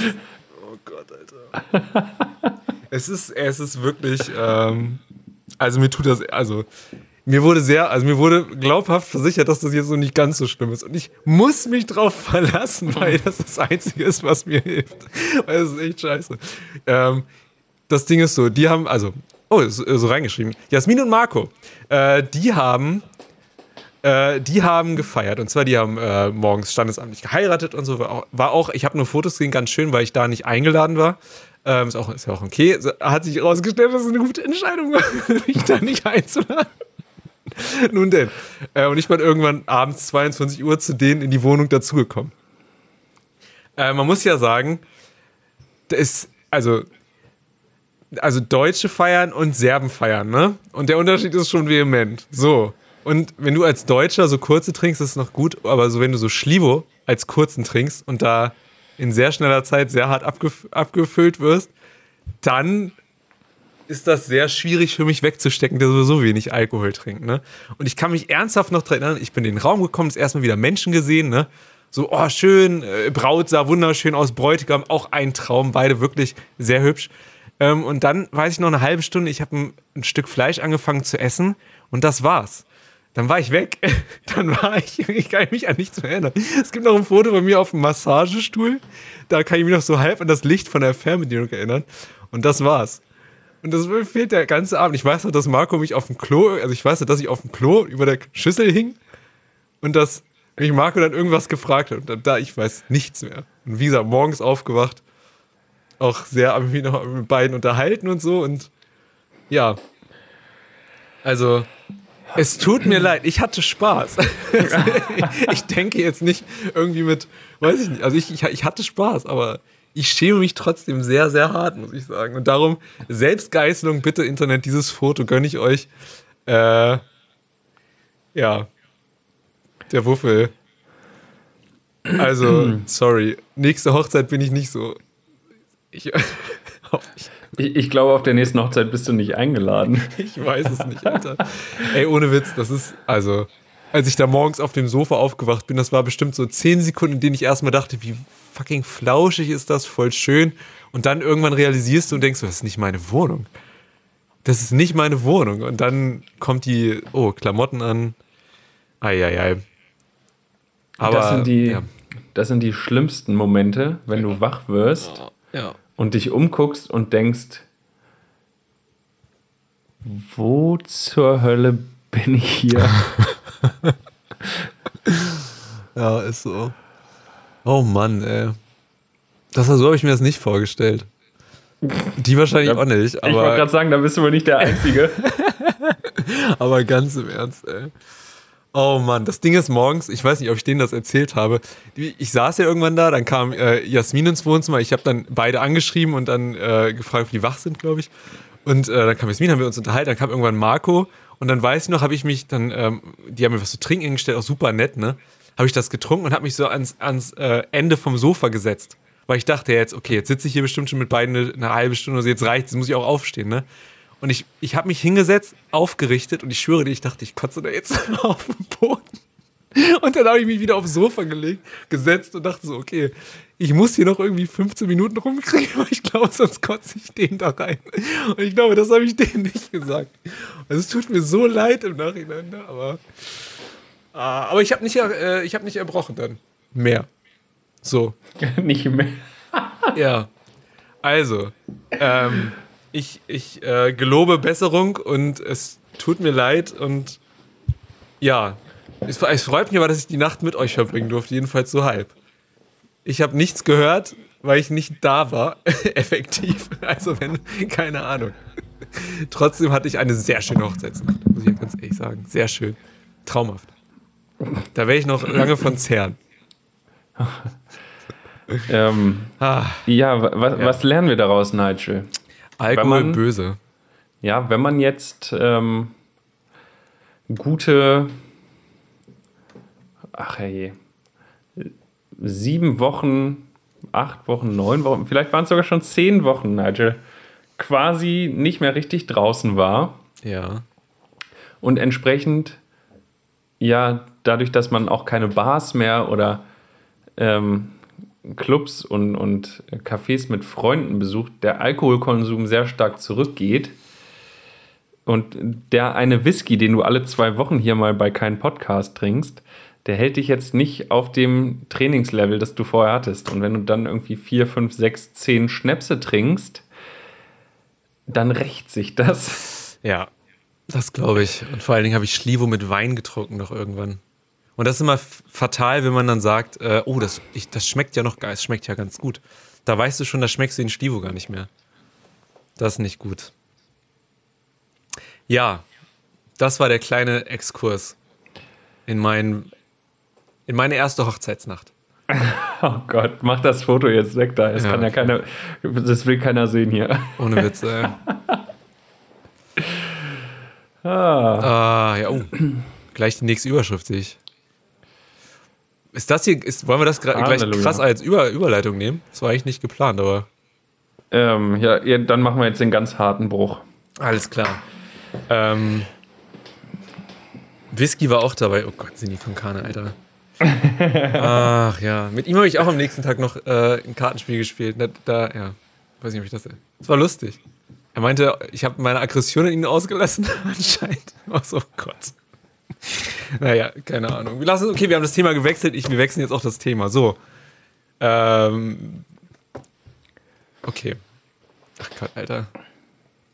Es ist, es ist wirklich. Ähm, also mir tut das. Also mir wurde sehr, also mir wurde glaubhaft versichert, dass das jetzt so nicht ganz so schlimm ist. Und ich muss mich drauf verlassen, weil das das Einzige ist, was mir hilft. Weil es ist echt scheiße. Ähm, das Ding ist so, die haben, also, oh, so, so reingeschrieben. Jasmin und Marco, äh, die haben äh, die haben gefeiert. Und zwar, die haben äh, morgens standesamtlich geheiratet und so. War auch, ich habe nur Fotos gesehen, ganz schön, weil ich da nicht eingeladen war. Ähm, ist, auch, ist ja auch okay. Hat sich herausgestellt, dass es eine gute Entscheidung war, mich da nicht einzuladen. Nun denn. Äh, und ich bin irgendwann abends 22 Uhr zu denen in die Wohnung dazugekommen. Äh, man muss ja sagen, das also, also Deutsche feiern und Serben feiern, ne? Und der Unterschied ist schon vehement. So. Und wenn du als Deutscher so kurze trinkst, ist es noch gut, aber so wenn du so Schlivo als kurzen trinkst und da in sehr schneller Zeit sehr hart abgef abgefüllt wirst, dann ist das sehr schwierig für mich wegzustecken, der sowieso wenig Alkohol trinkt. Ne? Und ich kann mich ernsthaft noch daran erinnern, ich bin in den Raum gekommen, das erste Mal wieder Menschen gesehen, ne? So, oh, schön, äh, Braut sah wunderschön aus, Bräutigam, auch ein Traum, beide wirklich sehr hübsch. Ähm, und dann weiß ich noch eine halbe Stunde, ich habe ein, ein Stück Fleisch angefangen zu essen und das war's. Dann war ich weg. Dann war ich, ich kann mich an nichts mehr erinnern. Es gibt noch ein Foto bei mir auf dem Massagestuhl. Da kann ich mich noch so halb an das Licht von der Fernbedienung erinnern. Und das war's. Und das fehlt der ganze Abend. Ich weiß noch, dass Marco mich auf dem Klo, also ich weiß noch, dass ich auf dem Klo über der Schüssel hing und dass mich Marco dann irgendwas gefragt hat. Und dann, da, ich weiß nichts mehr. Und wie gesagt, morgens aufgewacht, auch sehr mich noch mit beiden unterhalten und so. Und ja, also es tut mir leid, ich hatte Spaß. ich denke jetzt nicht irgendwie mit, weiß ich nicht, also ich, ich, ich hatte Spaß, aber ich schäme mich trotzdem sehr, sehr hart, muss ich sagen. Und darum, Selbstgeißelung, bitte Internet, dieses Foto gönne ich euch. Äh, ja, der Wuffel. Also, sorry, nächste Hochzeit bin ich nicht so. Ich, Ich, ich glaube, auf der nächsten Hochzeit bist du nicht eingeladen. ich weiß es nicht, Alter. Ey, ohne Witz, das ist, also, als ich da morgens auf dem Sofa aufgewacht bin, das war bestimmt so zehn Sekunden, in denen ich erstmal dachte, wie fucking flauschig ist das, voll schön. Und dann irgendwann realisierst du und denkst, das ist nicht meine Wohnung. Das ist nicht meine Wohnung. Und dann kommt die, oh, Klamotten an. Eieiei. Aber das sind, die, ja. das sind die schlimmsten Momente, wenn du wach wirst ja. Und dich umguckst und denkst, wo zur Hölle bin ich hier? ja, ist so. Oh Mann, ey. Das, so habe ich mir das nicht vorgestellt. Die wahrscheinlich auch nicht. Aber ich wollte gerade sagen, da bist du wohl nicht der Einzige. aber ganz im Ernst, ey. Oh Mann, das Ding ist morgens, ich weiß nicht, ob ich denen das erzählt habe. Ich saß ja irgendwann da, dann kam äh, Jasmin ins Wohnzimmer. Ich habe dann beide angeschrieben und dann äh, gefragt, ob die wach sind, glaube ich. Und äh, dann kam Jasmin, haben wir uns unterhalten. Dann kam irgendwann Marco und dann weiß ich noch, habe ich mich dann, ähm, die haben mir was zu trinken hingestellt, auch super nett, ne? Habe ich das getrunken und habe mich so ans, ans äh, Ende vom Sofa gesetzt. Weil ich dachte jetzt, okay, jetzt sitze ich hier bestimmt schon mit beiden eine, eine halbe Stunde, also jetzt reicht, jetzt muss ich auch aufstehen, ne? Und ich, ich habe mich hingesetzt, aufgerichtet und ich schwöre dir, ich dachte, ich kotze da jetzt auf den Boden. Und dann habe ich mich wieder aufs Sofa gelegt, gesetzt und dachte so, okay, ich muss hier noch irgendwie 15 Minuten rumkriegen, weil ich glaube, sonst kotze ich den da rein. Und ich glaube, das habe ich denen nicht gesagt. Also es tut mir so leid im Nachhinein, ne? aber, ah, aber ich habe nicht, äh, hab nicht erbrochen dann. Mehr. So. nicht mehr. ja. Also, ähm, ich, ich äh, gelobe Besserung und es tut mir leid und ja, es, es, freut mich aber, dass ich die Nacht mit euch verbringen durfte, jedenfalls so halb. Ich habe nichts gehört, weil ich nicht da war, effektiv. Also wenn, keine Ahnung. Trotzdem hatte ich eine sehr schöne Hochzeitsnacht, muss ich ganz ehrlich sagen. Sehr schön. Traumhaft. Da werde ich noch lange von zehren. ähm, ah, ja, was, ja, was lernen wir daraus, Nigel? Alkohol man, böse. Ja, wenn man jetzt ähm, gute, ach hey, sieben Wochen, acht Wochen, neun Wochen, vielleicht waren es sogar schon zehn Wochen, Nigel, quasi nicht mehr richtig draußen war. Ja. Und entsprechend, ja, dadurch, dass man auch keine Bars mehr oder ähm, Clubs und, und Cafés mit Freunden besucht, der Alkoholkonsum sehr stark zurückgeht. Und der eine Whisky, den du alle zwei Wochen hier mal bei keinem Podcast trinkst, der hält dich jetzt nicht auf dem Trainingslevel, das du vorher hattest. Und wenn du dann irgendwie vier, fünf, sechs, zehn Schnäpse trinkst, dann rächt sich das. Ja, das glaube ich. Und vor allen Dingen habe ich Schlivo mit Wein getrunken noch irgendwann. Und das ist immer fatal, wenn man dann sagt, äh, oh, das, ich, das schmeckt ja noch geil, es schmeckt ja ganz gut. Da weißt du schon, da schmeckst du den Stivo gar nicht mehr. Das ist nicht gut. Ja, das war der kleine Exkurs in, mein, in meine erste Hochzeitsnacht. Oh Gott, mach das Foto jetzt weg da. Das ja. kann ja keiner, das will keiner sehen hier. Ohne Witz, ey. ah. ah, ja, oh. Gleich die nächste Überschrift sehe ich. Ist das hier, ist, wollen wir das gleich krass als Über, Überleitung nehmen? Das war eigentlich nicht geplant, aber. Ähm, ja, ja, dann machen wir jetzt den ganz harten Bruch. Alles klar. Ähm, Whisky war auch dabei. Oh Gott, sind die Konkane, Alter. Ach ja, mit ihm habe ich auch am nächsten Tag noch äh, ein Kartenspiel gespielt. Da, da, ja, weiß nicht, ob ich das. Das war lustig. Er meinte, ich habe meine Aggression in ihn ausgelassen, anscheinend. Oh so, Gott. naja, keine Ahnung. Wir lassen, okay, wir haben das Thema gewechselt. Ich, wir wechseln jetzt auch das Thema. So. Ähm. Okay. Ach Gott, Alter.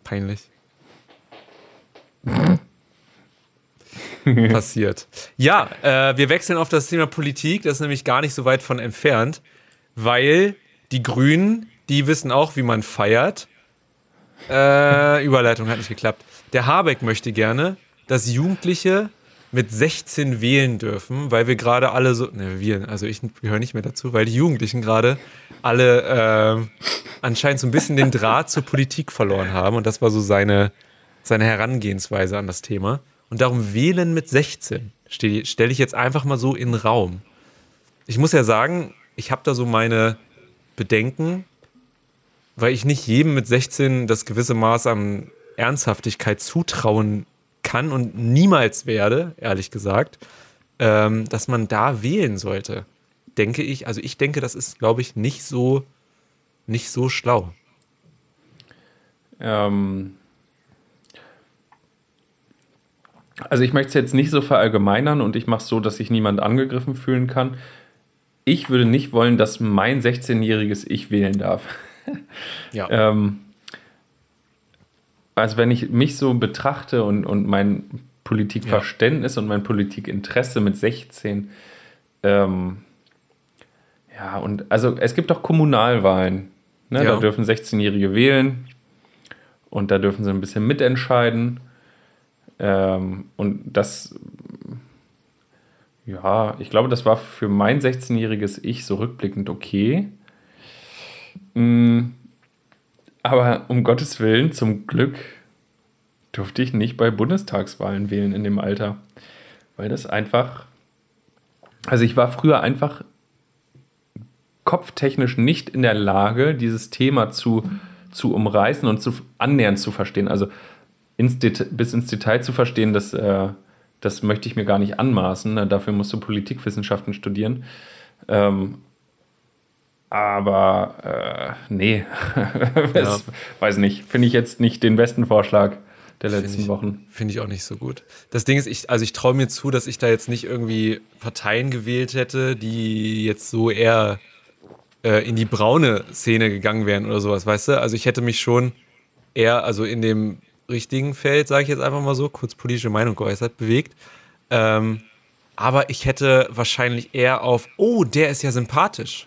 Peinlich. Passiert. Ja, äh, wir wechseln auf das Thema Politik. Das ist nämlich gar nicht so weit von entfernt, weil die Grünen, die wissen auch, wie man feiert. Äh, Überleitung hat nicht geklappt. Der Habeck möchte gerne, dass Jugendliche mit 16 wählen dürfen, weil wir gerade alle so, ne, wir, also ich gehöre nicht mehr dazu, weil die Jugendlichen gerade alle äh, anscheinend so ein bisschen den Draht zur Politik verloren haben und das war so seine, seine Herangehensweise an das Thema. Und darum wählen mit 16 stelle ich jetzt einfach mal so in den Raum. Ich muss ja sagen, ich habe da so meine Bedenken, weil ich nicht jedem mit 16 das gewisse Maß an Ernsthaftigkeit zutrauen kann und niemals werde, ehrlich gesagt. ähm, dass man da wählen sollte. Denke ich, also ich denke, das ist, glaube ich, nicht so, nicht so schlau. Ähm, also ich möchte es jetzt nicht so verallgemeinern und ich mache es so, dass sich niemand angegriffen fühlen kann. Ich würde nicht wollen, dass mein 16-jähriges Ich wählen darf. Ja. ähm, also wenn ich mich so betrachte und, und mein Politikverständnis und mein Politikinteresse mit 16, ähm, ja, und also es gibt auch Kommunalwahlen. Ne? Ja. Da dürfen 16-Jährige wählen und da dürfen sie ein bisschen mitentscheiden. Ähm, und das, ja, ich glaube, das war für mein 16-jähriges Ich so rückblickend okay. Mm, Aber um Gottes Willen, zum Glück durfte ich nicht bei Bundestagswahlen wählen in dem Alter. Weil das einfach. Also ich war früher einfach kopftechnisch nicht in der Lage, dieses Thema zu, zu umreißen und zu annähernd zu verstehen. Also ins bis ins Detail zu verstehen, das, äh, das möchte ich mir gar nicht anmaßen. Dafür musst du Politikwissenschaften studieren. Ähm, aber äh, nee, das, weiß nicht. Finde ich jetzt nicht den besten Vorschlag der letzten ich, Wochen. Finde ich auch nicht so gut. Das Ding ist, ich, also ich traue mir zu, dass ich da jetzt nicht irgendwie Parteien gewählt hätte, die jetzt so eher äh, in die braune Szene gegangen wären oder sowas, weißt du? Also ich hätte mich schon eher, also in dem richtigen Feld, sage ich jetzt einfach mal so, kurz politische Meinung geäußert, bewegt. Ähm, aber ich hätte wahrscheinlich eher auf, oh, der ist ja sympathisch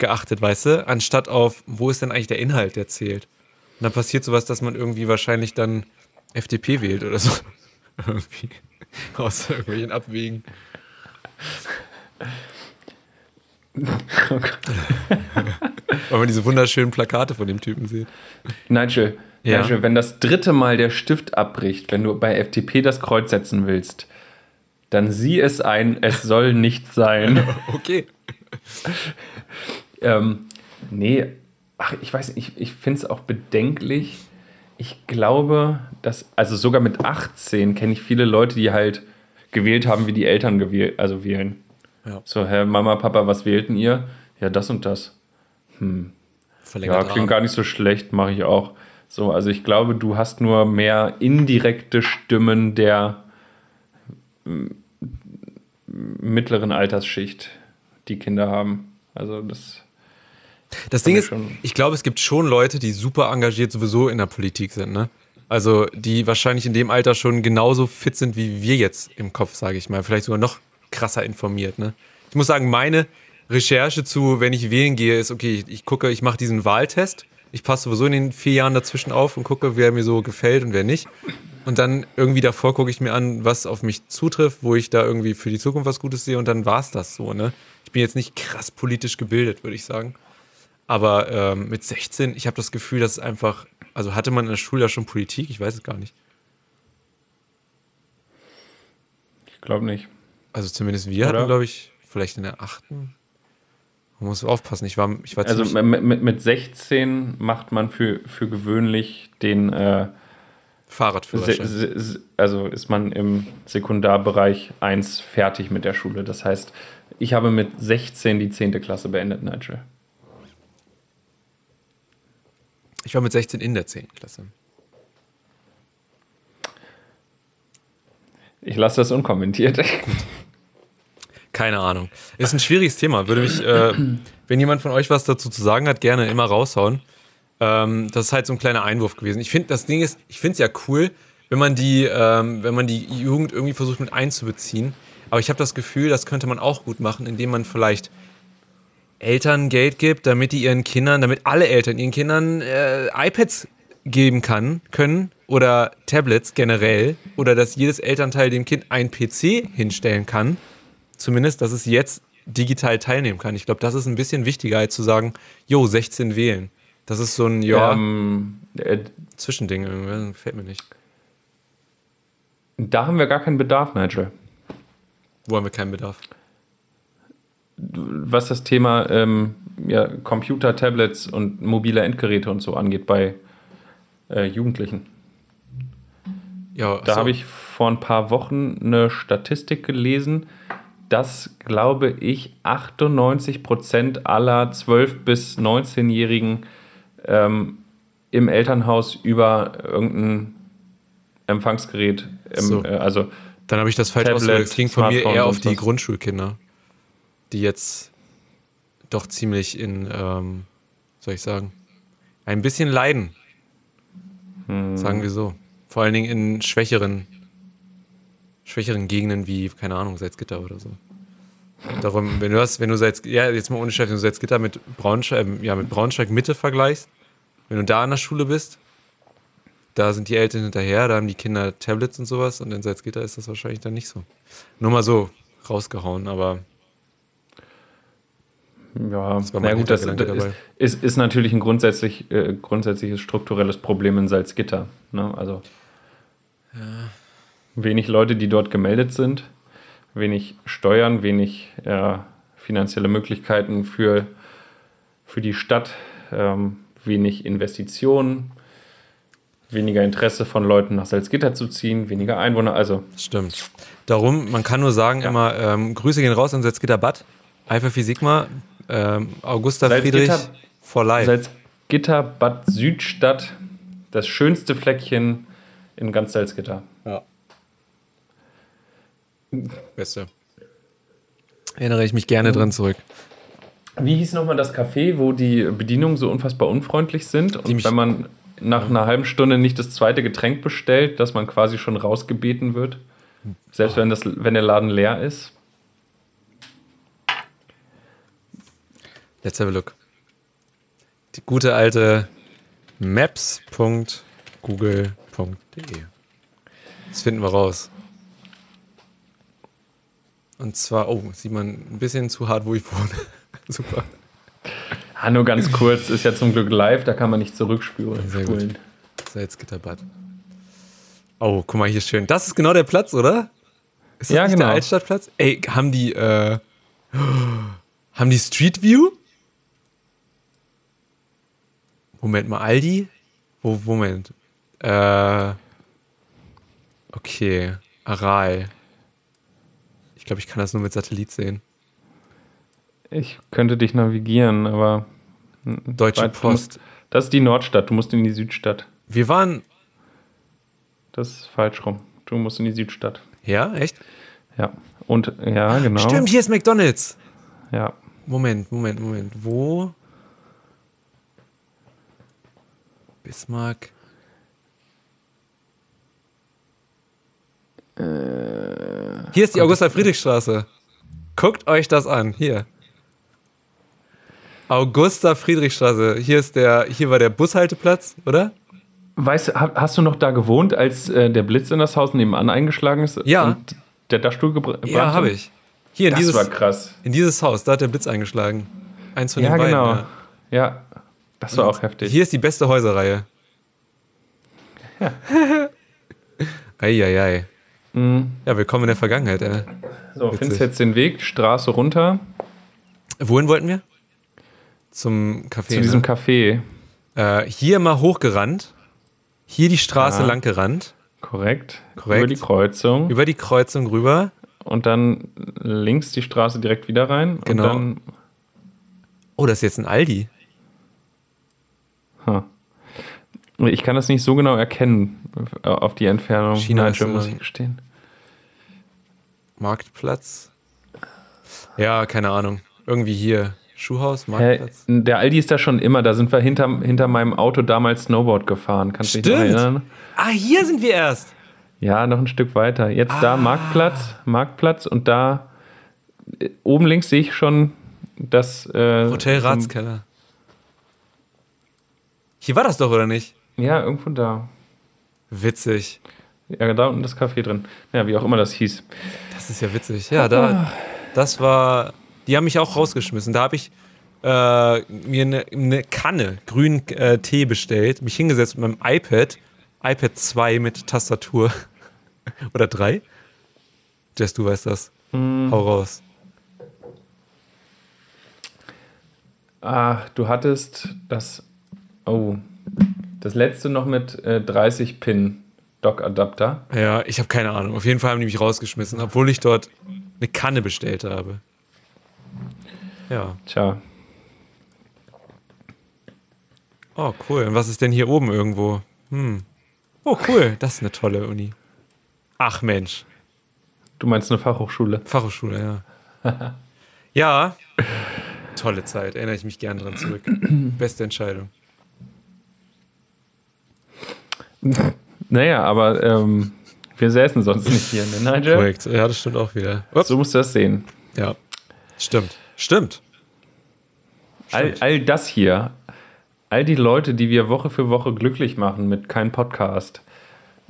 geachtet, weißt du, anstatt auf, wo ist denn eigentlich der Inhalt, der zählt. Und dann passiert sowas, dass man irgendwie wahrscheinlich dann FDP wählt oder so. irgendwie. Außer irgendwelchen Abwägen. Weil man diese wunderschönen Plakate von dem Typen sieht. Nigel, Ja. Nigel, wenn das dritte Mal der Stift abbricht, wenn du bei FDP das Kreuz setzen willst, dann sieh es ein, es soll nicht sein. Okay. Ähm, nee, ach, ich weiß nicht, ich, ich finde es auch bedenklich. Ich glaube, dass, also sogar mit 18 kenne ich viele Leute, die halt gewählt haben, wie die Eltern gewählt, also wählen. Ja. So, Herr Mama, Papa, was wählten ihr? Ja, das und das. Ja, Verlängert klingt gar nicht so schlecht, mache ich auch. So, also ich glaube, du hast nur mehr indirekte Stimmen der mittleren Altersschicht, die Kinder haben. Also das. Das Ding ist, ich glaube, es gibt schon Leute, die super engagiert sowieso in der Politik sind, ne? Also, die wahrscheinlich in dem Alter schon genauso fit sind wie wir jetzt im Kopf, sage ich mal. Vielleicht sogar noch krasser informiert, ne? Ich muss sagen, meine Recherche zu, wenn ich wählen gehe, ist, okay, ich, ich gucke, ich mache diesen Wahltest. Ich passe sowieso in den vier Jahren dazwischen auf und gucke, wer mir so gefällt und wer nicht. Und dann irgendwie davor gucke ich mir an, was auf mich zutrifft, wo ich da irgendwie für die Zukunft was Gutes sehe und dann war es das so, ne? Ich bin jetzt nicht krass politisch gebildet, würde ich sagen. Aber ähm, mit 16, ich habe das Gefühl, dass es einfach, also hatte man in der Schule ja schon Politik, ich weiß es gar nicht. Ich glaube nicht. Also zumindest wir Oder? hatten, glaube ich, vielleicht in der achten. Man muss aufpassen, ich war, ich war Also mit, mit, mit 16 macht man für, für gewöhnlich den, äh, Fahrradführerschein. se, se, also ist man im Sekundarbereich 1 fertig mit der Schule. Das heißt, ich habe mit 16 die 10. Klasse beendet, Nigel. Ich war mit 16 in der 10. Klasse. Ich lasse das unkommentiert. Keine Ahnung. Ist ein schwieriges Thema. Würde mich, äh, wenn jemand von euch was dazu zu sagen hat, gerne immer raushauen. Ähm, das ist halt so ein kleiner Einwurf gewesen. Ich finde, das Ding ist, ich finde es ja cool, wenn man die, ähm, wenn man die Jugend irgendwie versucht mit einzubeziehen. Aber ich habe das Gefühl, das könnte man auch gut machen, indem man vielleicht Eltern Geld gibt, damit die ihren Kindern, damit alle Eltern ihren Kindern äh, iPads geben kann, können oder Tablets generell oder dass jedes Elternteil dem Kind ein PC hinstellen kann, zumindest, dass es jetzt digital teilnehmen kann. Ich glaube, das ist ein bisschen wichtiger als zu sagen, jo, 16 wählen. Das ist so ein, ja, Ähm, äh, Zwischending, irgendwie, gefällt mir nicht. da haben wir gar keinen Bedarf, Nigel. Wo haben wir keinen Bedarf? Was das Thema ähm, ja, Computer, Tablets und mobile Endgeräte und so angeht bei äh, Jugendlichen. Ja, Da so. habe ich vor ein paar Wochen eine Statistik gelesen, dass, glaube ich, 98 Prozent aller 12- bis 19-Jährigen ähm, im Elternhaus über irgendein Empfangsgerät, im, So. äh, also Dann habe ich das falsch Tablet, ausgedrückt. Es ging von mir eher auf die. Grundschulkinder, die jetzt doch ziemlich in, ähm, soll ich sagen, ein bisschen leiden. Hm. Sagen wir so. Vor allen Dingen in schwächeren, schwächeren Gegenden wie, keine Ahnung, Salzgitter oder so. Darum, wenn du das, wenn du Salz, ja, jetzt mal ohne Scheiß, wenn du Salzgitter mit Braunschweig, ähm, ja, mit Braunschweig Mitte vergleichst, wenn du da an der Schule bist, da sind die Eltern hinterher, da haben die Kinder Tablets und sowas und in Salzgitter ist das wahrscheinlich dann nicht so. Nur mal so rausgehauen, aber Ja, na gut, das, das ist, ist, ist natürlich ein grundsätzlich, äh, grundsätzliches strukturelles Problem in Salzgitter. Ne? Also wenig Leute, die dort gemeldet sind, wenig Steuern, wenig äh, finanzielle Möglichkeiten für, für die Stadt, ähm, wenig Investitionen, weniger Interesse von Leuten nach Salzgitter zu ziehen, weniger Einwohner. Also stimmt. Darum, man kann nur sagen immer, ähm, Grüße gehen raus an Salzgitter Bad, Alpha Phi Sigma, ähm, Augusta Salzgitter- Friedrich for life. Salzgitter, Bad Südstadt, das schönste Fleckchen in ganz Salzgitter. Ja. Beste. Erinnere ich mich gerne dran zurück. Wie hieß nochmal das Café, wo die Bedienungen so unfassbar unfreundlich sind und wenn man nach einer halben Stunde nicht das zweite Getränk bestellt, dass man quasi schon rausgebeten wird, selbst wenn, das, wenn der Laden leer ist? Let's have a look. Die gute alte maps.google.de. Das finden wir raus. Und zwar, oh, sieht man ein bisschen zu hart, wo ich wohne. Super. Ah, nur ganz kurz, ist ja zum Glück live, da kann man nicht zurückspulen. Sehr gut. Salzgitterbad. Oh, guck mal, hier ist schön. Das ist genau der Platz, oder? Ist das Ja, nicht genau. der Altstadtplatz? Ey, haben die, äh, haben die Street View? Moment mal, Aldi? Wo, Moment. Äh, okay, Aral. Ich glaube, ich kann das nur mit Satellit sehen. Ich könnte dich navigieren, aber. Deutsche Weit- du musst- Post. Das ist die Nordstadt, du musst in die Südstadt. Wir waren, Das ist falsch rum. Du musst in die Südstadt. ja, echt? Ja. Und ja, genau. Stimmt, hier ist McDonalds. Ja. Moment, Moment, Moment. Wo? Bismarck. Hier ist die Augusta-Friedrichstraße. Guckt euch das an. Hier. Augusta-Friedrichstraße. Hier ist der, hier war der Bushalteplatz, oder? Weißt du, ha- hast du noch da gewohnt, als äh, der Blitz in das Haus nebenan eingeschlagen ist? Ja. Und der Dachstuhl gebra- brannte? Ja, habe ich. Hier in Das dieses, war krass. in dieses Haus, da hat der Blitz eingeschlagen. Eins von Ja, den beiden. genau. Ja. Ja, das war auch heftig. Hier ist die beste Häuserreihe. Ja. Eieiei. Mhm. Ja, willkommen in der Vergangenheit. Äh. So, findest jetzt den Weg, Straße runter Wohin wollten wir? Zum Café. zu diesem ne? Café. äh, hier mal hochgerannt. Hier die Straße Ja. lang gerannt. Korrekt. Korrekt. Über die Kreuzung. Über die Kreuzung rüber. Und dann links die Straße direkt wieder rein. Genau. Und dann, Oh, das ist jetzt ein Aldi. Ha. Ich kann das nicht so genau erkennen auf die Entfernung. China Nein, ist muss ich gestehen. Marktplatz. Ja, keine Ahnung. Irgendwie hier. Schuhhaus, Hä, Marktplatz. der Aldi ist da schon immer. Da sind wir hinter, hinter meinem Auto damals Snowboard gefahren. Kannst du dich Stimmt. erinnern? Ah, hier sind wir erst. Ja, noch ein Stück weiter. Jetzt Ah. da Marktplatz, Marktplatz und da äh, oben links sehe ich schon das äh, Hotel Ratskeller. Hier war das doch, oder nicht? Ja, irgendwo da. Witzig. Ja, da unten das Café drin. Ja, wie auch immer das hieß. Das ist ja witzig. Ja, da, das war. Die haben mich auch rausgeschmissen. Da habe ich äh, mir eine, eine Kanne grünen äh, Tee bestellt, mich hingesetzt mit meinem iPad, iPad 2 mit Tastatur. Oder 3? Jess, du weißt das. Hau raus. Ach, du hattest das. Oh. Das letzte noch mit äh, 30 Pin Dock-Adapter. Ja, ich habe keine Ahnung. Auf jeden Fall haben die mich rausgeschmissen, obwohl ich dort eine Kanne bestellt habe. Ja. Tja, Oh, cool. Und was ist denn hier oben irgendwo? Hm. Oh, cool. Das ist eine tolle Uni. Ach, Mensch. du meinst eine Fachhochschule. Fachhochschule, ja. ja. Tolle Zeit. Erinnere ich mich gern dran zurück. Beste Entscheidung. Naja, aber ähm, wir säßen sonst nicht hier, ne, Nigel? Korrekt. Ja, das stimmt auch wieder. Ups. So musst du das sehen. Ja. Stimmt. Stimmt. All, all das hier, all die Leute, die wir Woche für Woche glücklich machen mit keinem Podcast,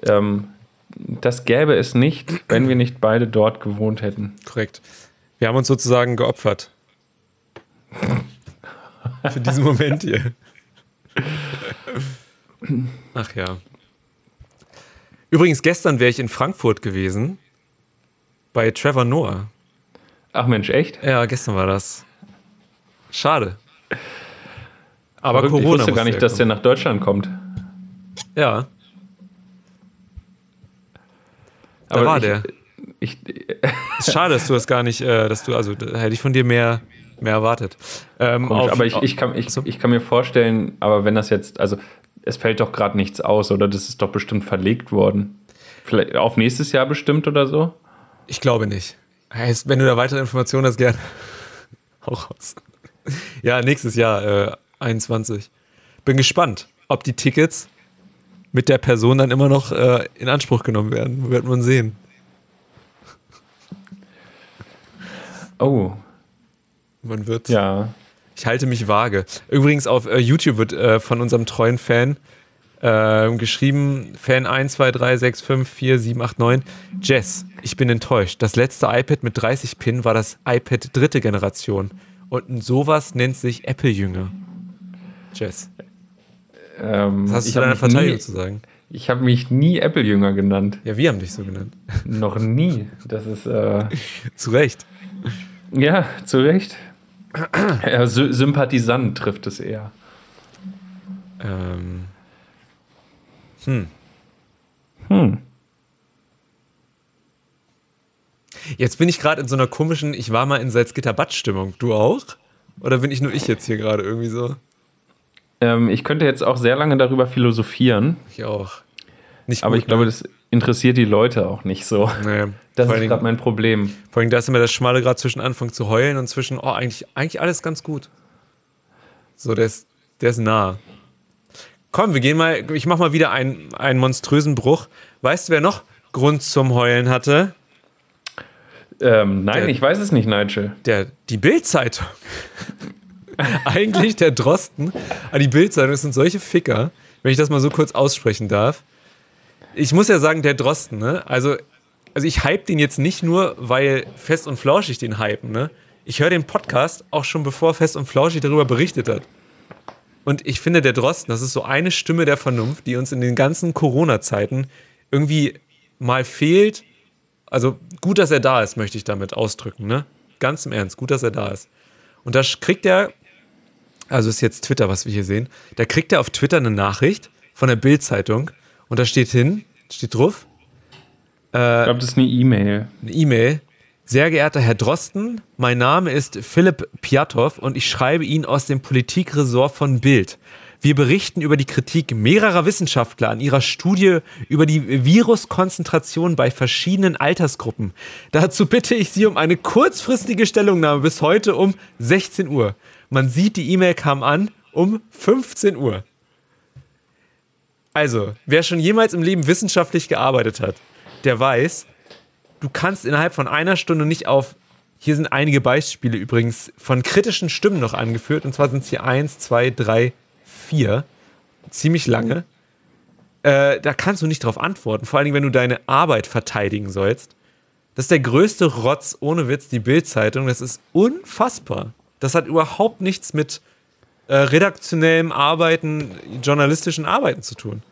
ähm, das gäbe es nicht, wenn wir nicht beide dort gewohnt hätten. Korrekt. Wir haben uns sozusagen geopfert. Für diesen Moment hier. Ach ja. Übrigens, gestern wäre ich in Frankfurt gewesen. Bei Trevor Noah. Ach Mensch, echt? Ja, gestern war das. Schade. Aber Verrückt, Corona ich wusste gar nicht, dass der nach Deutschland kommt. Ja, da Aber war ich, der. Ich, Ist schade, dass du das gar nicht, äh, dass du, also da hätte ich von dir mehr, mehr erwartet. Ähm, Komisch, auf- aber ich, ich, kann, ich, so. ich kann mir vorstellen, aber wenn das jetzt, also es fällt doch gerade nichts aus, oder das ist doch bestimmt verlegt worden. Vielleicht auf nächstes Jahr bestimmt oder so? Ich glaube nicht. Heißt, wenn du da weitere Informationen hast, gern. Hau raus. Ja, nächstes Jahr, äh, 21. Bin gespannt, ob die Tickets mit der Person dann immer noch äh, in Anspruch genommen werden. Wird man sehen. Oh, Man wird. ja. Ich halte mich vage. Übrigens auf äh, YouTube wird äh, von unserem treuen Fan äh, geschrieben, Fan 1, 2, 3, 6, 5, 4, 7, 8, 9. Jess, ich bin enttäuscht. Das letzte iPad mit 30 Pin war das iPad dritte Generation. Und sowas nennt sich Apple-Jünger. Jess, Ähm, was hast du zu deiner Verteidigung zu sagen? Ich habe mich nie Apple-Jünger genannt. Ja, wir haben dich so genannt. Noch nie. Das ist, äh, zu Recht. ja, zu Recht. Sy Sympathisant trifft es eher. Ähm, hm. Hm. Jetzt bin ich gerade in so einer komischen, ich war mal in Salzgitter-Bad-Stimmung. Du auch? Oder bin ich nur ich jetzt hier gerade irgendwie so? Ähm, ich könnte jetzt auch sehr lange darüber philosophieren, Ich auch. Nicht aber gut, ich glaube, ne? das interessiert die Leute auch nicht so. Nee, Das ist gerade mein Problem. vor allem, da ist immer das Schmale gerade zwischen Anfang zu heulen und zwischen, oh, eigentlich, eigentlich alles ganz gut. So, der ist, der ist nah. Komm, wir gehen mal, ich mach mal wieder einen, einen monströsen Bruch. Weißt du, wer noch Grund zum Heulen hatte? Ähm, nein, Der- ich weiß es nicht, Nigel. Der, die Bild-Zeitung. Eigentlich der Drosten. Aber die Bild-Zeitung das sind solche Ficker, wenn ich das mal so kurz aussprechen darf. Ich muss ja sagen, der Drosten, ne? Also, also ich hype den jetzt nicht nur, weil Fest und Flauschig den hypen, ne? Ich höre den Podcast auch schon bevor Fest und Flauschig darüber berichtet hat. Und ich finde, der Drosten, das ist so eine Stimme der Vernunft, die uns in den ganzen Corona-Zeiten irgendwie mal fehlt. Also gut, dass er da ist, möchte ich damit ausdrücken, ne? Ganz im Ernst, gut, dass er da ist. Und da kriegt er, also ist jetzt Twitter, was wir hier sehen, da kriegt er auf Twitter eine Nachricht von der Bild-Zeitung und da steht hin, steht drauf, Ich glaube, das ist eine E-Mail. eine E-Mail. Sehr geehrter Herr Drosten, mein Name ist Philipp Piatow und ich schreibe Ihnen aus dem Politikressort von Bild. Wir berichten über die Kritik mehrerer Wissenschaftler an ihrer Studie über die Viruskonzentration bei verschiedenen Altersgruppen. Dazu bitte ich Sie um eine kurzfristige Stellungnahme bis heute um 16 Uhr. Man sieht, die E-Mail kam an um 15 Uhr. Also, wer schon jemals im Leben wissenschaftlich gearbeitet hat, der weiß, du kannst innerhalb von einer Stunde nicht auf. Hier sind einige Beispiele übrigens von kritischen Stimmen noch angeführt. Und zwar sind es hier eins, zwei, drei, vier. Ziemlich lange. Äh, da kannst du nicht drauf antworten. Vor allen Dingen, wenn du deine Arbeit verteidigen sollst. Das ist der größte Rotz, ohne Witz, die Bild-Zeitung. Das ist unfassbar. Das hat überhaupt nichts mit äh, redaktionellem Arbeiten, journalistischen Arbeiten zu tun.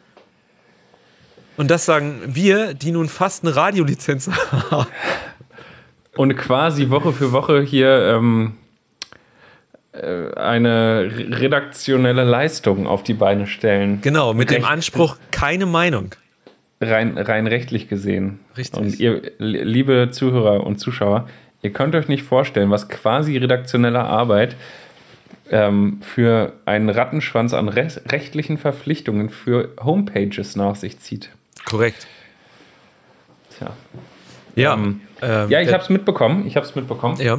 Und das sagen wir, die nun fast eine Radiolizenz haben. Und quasi Woche für Woche hier ähm, äh, eine re- redaktionelle Leistung auf die Beine stellen. Genau, mit dem Recht. Anspruch, keine Meinung. rein, rein rechtlich gesehen. Richtig. Und ihr, liebe Zuhörer und Zuschauer, ihr könnt euch nicht vorstellen, was quasi redaktionelle Arbeit ähm, für einen Rattenschwanz an re rechtlichen Verpflichtungen für Homepages nach sich zieht. Korrekt. Tja. Ja. Ähm, ähm, Ja, ich der- habe es mitbekommen. Ich habe es mitbekommen. Ja.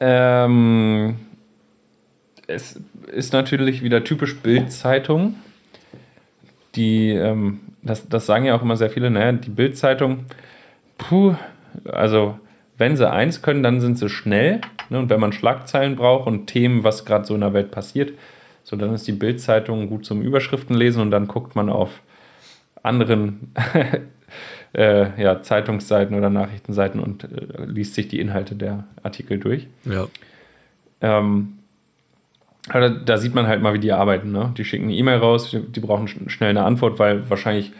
Ähm, es ist natürlich wieder typisch Bild-Zeitung. Die, ähm, das, das sagen ja auch immer sehr viele, naja, die Bild-Zeitung, puh, also wenn sie eins können, dann sind sie schnell. Ne? Und wenn man Schlagzeilen braucht und Themen, was gerade so in der Welt passiert, so dann ist die Bild-Zeitung gut zum Überschriften lesen und dann guckt man auf anderen äh, ja, Zeitungsseiten oder Nachrichtenseiten und äh, liest sich die Inhalte der Artikel durch. Ja. Ähm, aber da sieht man halt mal, wie die arbeiten. Ne? Die schicken eine E-Mail raus, die, die brauchen sch- schnell eine Antwort, weil wahrscheinlich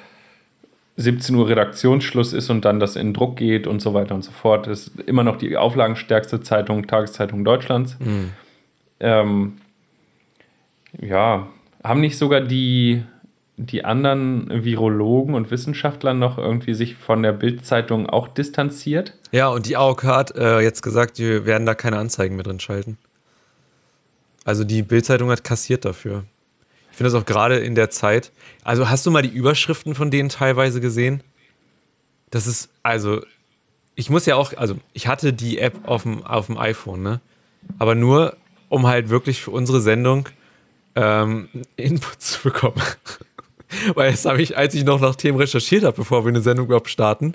17 Uhr Redaktionsschluss ist und dann das in Druck geht und so weiter und so fort. Das ist immer noch die auflagenstärkste Zeitung, Tageszeitung Deutschlands. Ähm, ja, haben nicht sogar die, die anderen Virologen und Wissenschaftler noch irgendwie sich von der Bild-Zeitung auch distanziert? Ja, und die AOK hat äh, jetzt gesagt, die werden da keine Anzeigen mehr drin schalten. Also die Bildzeitung hat kassiert dafür. Finde das auch gerade in der Zeit. Also hast du mal die Überschriften von denen teilweise gesehen? Das ist, also, ich muss ja auch, also ich hatte die App auf dem, auf dem iPhone, ne? Aber nur, um halt wirklich für unsere Sendung ähm, Input zu bekommen. Weil das habe ich, als ich noch nach Themen recherchiert habe, bevor wir eine Sendung überhaupt starten,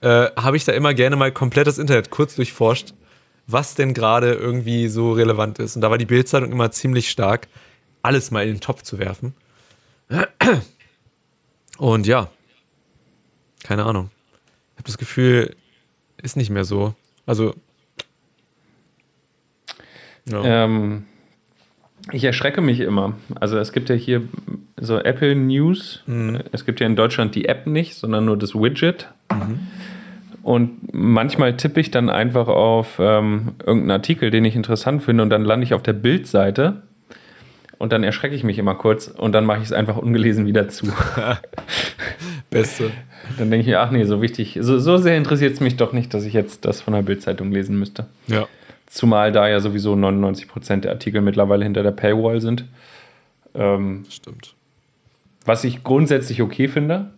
äh, habe ich da immer gerne mal komplett das Internet kurz durchforscht, was denn gerade irgendwie so relevant ist. Und da war die Bildzeitung immer ziemlich stark, alles mal in den Topf zu werfen. Und ja, keine Ahnung. Ich habe das Gefühl, ist nicht mehr so. Also. Ja. Ähm, ich erschrecke mich immer. Also es gibt ja hier so Apple News. Es gibt ja in Deutschland die App nicht, sondern nur das Widget. Und manchmal tippe ich dann einfach auf ähm, irgendeinen Artikel, den ich interessant finde, und dann lande ich auf der Bildseite. Und dann erschrecke ich mich immer kurz und dann mache ich es einfach ungelesen wieder zu. Beste. dann denke ich mir, ach nee, so wichtig, so, so sehr interessiert es mich doch nicht, dass ich jetzt das von der Bildzeitung lesen müsste. Ja. Zumal da ja sowieso 99% der Artikel mittlerweile hinter der Paywall sind. Ähm, Stimmt. was ich grundsätzlich okay finde.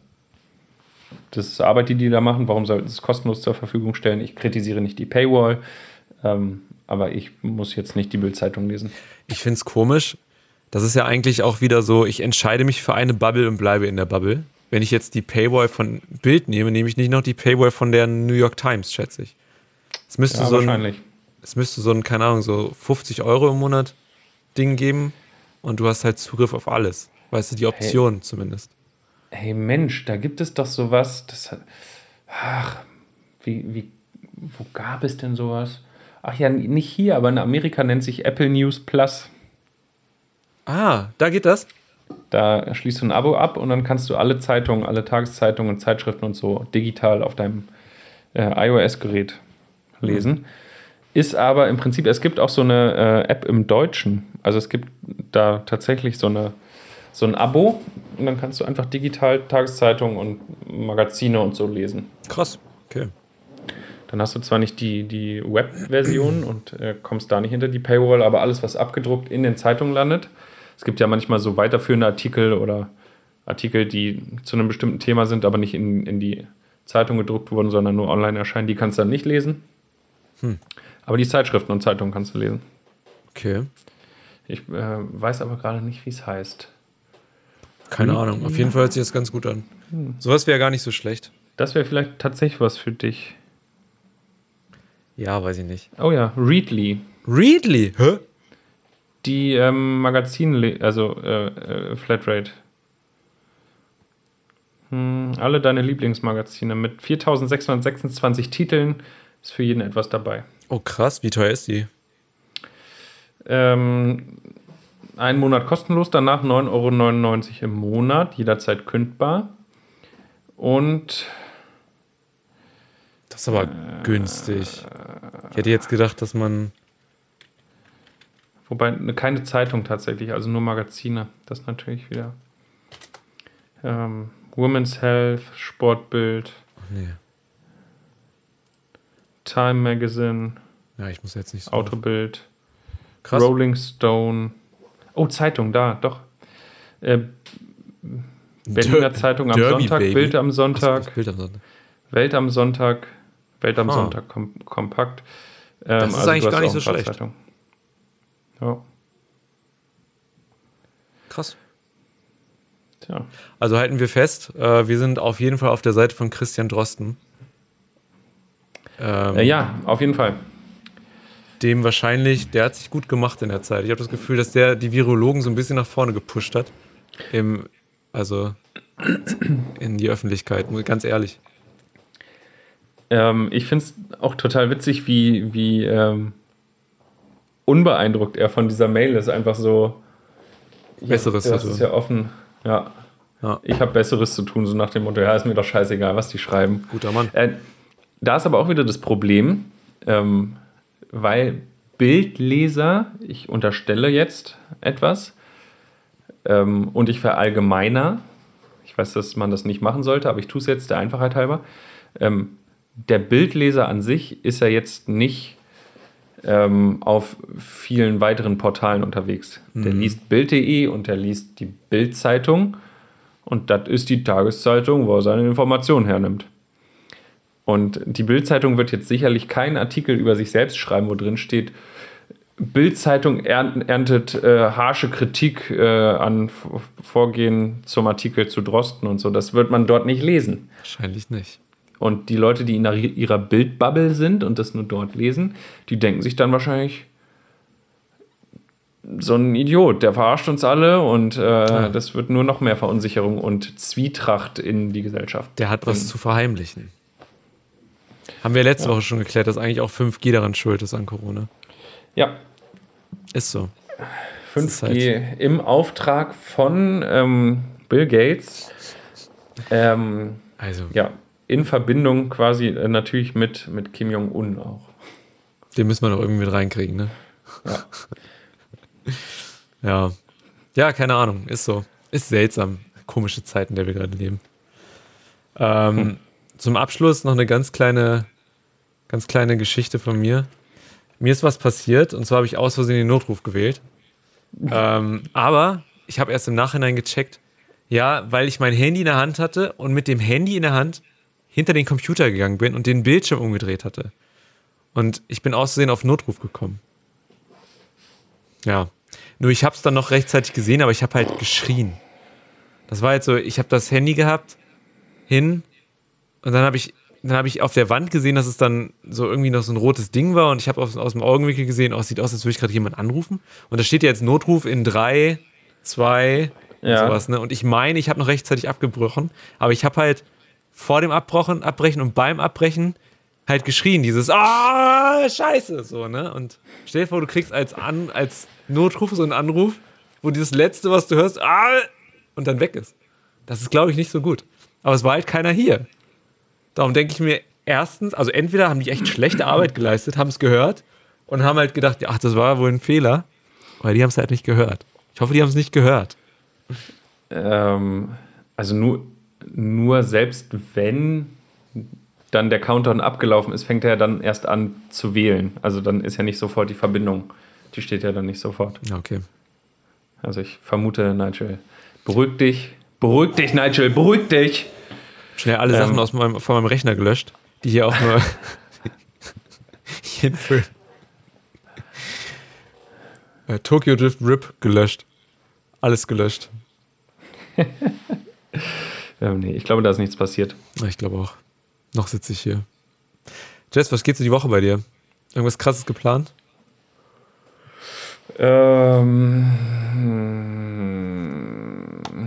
Das ist Arbeit, die die da machen. Warum sollten sie es kostenlos zur Verfügung stellen? Ich kritisiere nicht die Paywall, ähm, aber ich muss jetzt nicht die Bildzeitung lesen. Ich finde es komisch. Das ist ja eigentlich auch wieder so, ich entscheide mich für eine Bubble und bleibe in der Bubble. Wenn ich jetzt die Paywall von Bild nehme, nehme ich nicht noch die Paywall von der New York Times, schätze ich. Es müsste, Ja, so, ein, wahrscheinlich. es müsste so ein, keine Ahnung, so 50 Euro im Monat Ding geben und du hast halt Zugriff auf alles. Weißt du, die Option zumindest. Hey Mensch, da gibt es doch sowas. Das hat, ach, wie, wie, wo gab es denn sowas? Ach ja, nicht hier, aber in Amerika nennt sich Apple News Plus. Ah, da geht das? Da schließt du ein Abo ab und dann kannst du alle Zeitungen, alle Tageszeitungen, Zeitschriften und so digital auf deinem äh, iOS-Gerät lesen. Ist aber im Prinzip, es gibt auch so eine äh, App im Deutschen. Also es gibt da tatsächlich so, eine, so ein Abo und dann kannst du einfach digital Tageszeitungen und Magazine und so lesen. Krass. Okay. Dann hast du zwar nicht die, die Web-Version und äh, kommst da nicht hinter die Paywall, aber alles, was abgedruckt in den Zeitungen landet. Es gibt ja manchmal so weiterführende Artikel oder Artikel, die zu einem bestimmten Thema sind, aber nicht in, in die Zeitung gedruckt wurden, sondern nur online erscheinen. Die kannst du dann nicht lesen. Aber die Zeitschriften und Zeitungen kannst du lesen. Okay. Ich äh, weiß aber gerade nicht, wie es heißt. Keine Ahnung. Auf jeden Fall hört sich das ganz gut an. Sowas wäre gar nicht so schlecht. Das wäre vielleicht tatsächlich was für dich. Ja, weiß ich nicht. Oh ja, Readly. Readly? Hä? Die ähm, Magazin, also äh, äh, Flatrate. Hm, alle deine Lieblingsmagazine mit 4626 Titeln ist für jeden etwas dabei. Oh, krass. Wie teuer ist die? Ähm, einen Monat kostenlos, danach 9,99 Euro im Monat, jederzeit kündbar. Und Das ist aber günstig. Ich hätte jetzt gedacht, dass man. Wobei ne, keine Zeitung tatsächlich, also nur Magazine. Das natürlich wieder. Ähm, Women's Health, Sportbild, Nee. Time Magazine, Ja, ich muss jetzt nicht so. Autobild, Krass. Rolling Stone. Oh, Zeitung, da, doch. Äh, Berliner Der- Zeitung am Derby, Sonntag, Baby. Bild am Sonntag, das Bild am Sonntag. Welt am Sonntag, Welt am Ah. Sonntag kom kompakt. Ähm, Das ist eigentlich du hast gar nicht so schlecht. Zeitungen. Ja, Krass. tja. Also halten wir fest, äh, wir sind auf jeden Fall auf der Seite von Christian Drosten. Ähm, Äh, ja, auf jeden Fall. Dem wahrscheinlich, der hat sich gut gemacht in der Zeit. Ich habe das Gefühl, dass der die Virologen so ein bisschen nach vorne gepusht hat. Im, also in die Öffentlichkeit, ganz ehrlich. Ähm, ich finde es auch total witzig, wie, wie ähm, unbeeindruckt er von dieser Mail ist. Einfach so. Besseres das zu ist tun. ja offen. Ja. Ja. Ich habe Besseres zu tun, so nach dem Motto, ja, ist mir doch scheißegal, was die schreiben. Guter Mann. Äh, da ist aber auch wieder das Problem, ähm, weil Bildleser, ich unterstelle jetzt etwas ähm, und ich verallgemeiner, ich weiß, dass man das nicht machen sollte, aber ich tue es jetzt der Einfachheit halber. Ähm, der Bildleser an sich ist ja jetzt nicht ähm, auf vielen weiteren Portalen unterwegs. Der liest Bild.de und der liest die Bild-Zeitung und das ist die Tageszeitung, wo er seine Informationen hernimmt. Und die Bild-Zeitung wird jetzt sicherlich keinen Artikel über sich selbst schreiben, wo drin steht, Bild-Zeitung ernt, erntet äh, harsche Kritik äh, an Vorgehen zum Artikel zu Drosten und so. Das wird man dort nicht lesen. Wahrscheinlich nicht. Und die Leute, die in ihrer Bildbubble sind und das nur dort lesen, die denken sich dann wahrscheinlich, so ein Idiot, der verarscht uns alle und äh, das wird nur noch mehr Verunsicherung und Zwietracht in die Gesellschaft. Der hat was bringen. zu verheimlichen. Haben wir letzte Woche schon geklärt, dass eigentlich auch 5G daran schuld ist an Corona. Ja, Ist so. 5G im Auftrag von ähm, Bill Gates. Ähm, Also, ja, in Verbindung quasi äh, natürlich mit, mit Kim Jong-un auch. den müssen wir noch irgendwie mit reinkriegen, ne? Ja. Ja. Ja, keine Ahnung. Ist so. Ist seltsam. Komische Zeiten, in der wir gerade leben. Ähm, Zum Abschluss noch eine ganz kleine, ganz kleine Geschichte von mir. Mir ist was passiert und zwar habe ich aus Versehen den Notruf gewählt. ähm, aber ich habe erst im Nachhinein gecheckt, ja, weil ich mein Handy in der Hand hatte und mit dem Handy in der Hand hinter den Computer gegangen bin und den Bildschirm umgedreht hatte. Und ich bin aus Versehen auf Notruf gekommen. Ja. Nur ich habe es dann noch rechtzeitig gesehen, aber ich habe halt geschrien. Das war jetzt so, ich habe das Handy gehabt, hin und dann habe ich, dann habe ich auf der Wand gesehen, dass es dann so irgendwie noch so ein rotes Ding war und ich habe aus, aus dem Augenwinkel gesehen, oh, es sieht aus, als würde ich gerade jemanden anrufen. Und da steht ja jetzt Notruf in drei, zwei, Ja. sowas, ne? Und ich meine, ich habe noch rechtzeitig abgebrochen, aber ich habe halt vor dem Abbrochen, Abbrechen und beim Abbrechen halt geschrien, dieses Ah, scheiße, so, ne? Und stell dir vor, du kriegst als, An als Notruf so einen Anruf, wo dieses Letzte, was du hörst, ah, und dann weg ist. Das ist, glaube ich, nicht so gut. Aber es war halt keiner hier. Darum denke ich mir, erstens, also entweder haben die echt schlechte Arbeit geleistet, haben es gehört und haben halt gedacht, ach, das war wohl ein Fehler, aber die haben es halt nicht gehört. Ich hoffe, die haben es nicht gehört. Ähm, also nur, nur selbst wenn dann der Countdown abgelaufen ist, fängt er dann erst an zu wählen. Also dann ist ja nicht sofort die Verbindung. Die steht ja dann nicht sofort. Ja, okay. Also ich vermute, Nigel, beruhig dich. Beruhig dich, Nigel, beruhig dich. Schnell alle Ähm. Sachen aus meinem, von meinem Rechner gelöscht, die hier auch nur Film. Äh, Tokyo Drift RIP gelöscht. Alles gelöscht. Ähm, nee, ich glaube, da ist nichts passiert. Ich glaube auch. Noch sitze ich hier. Jess, was geht so die Woche bei dir? Irgendwas krasses geplant? Ähm,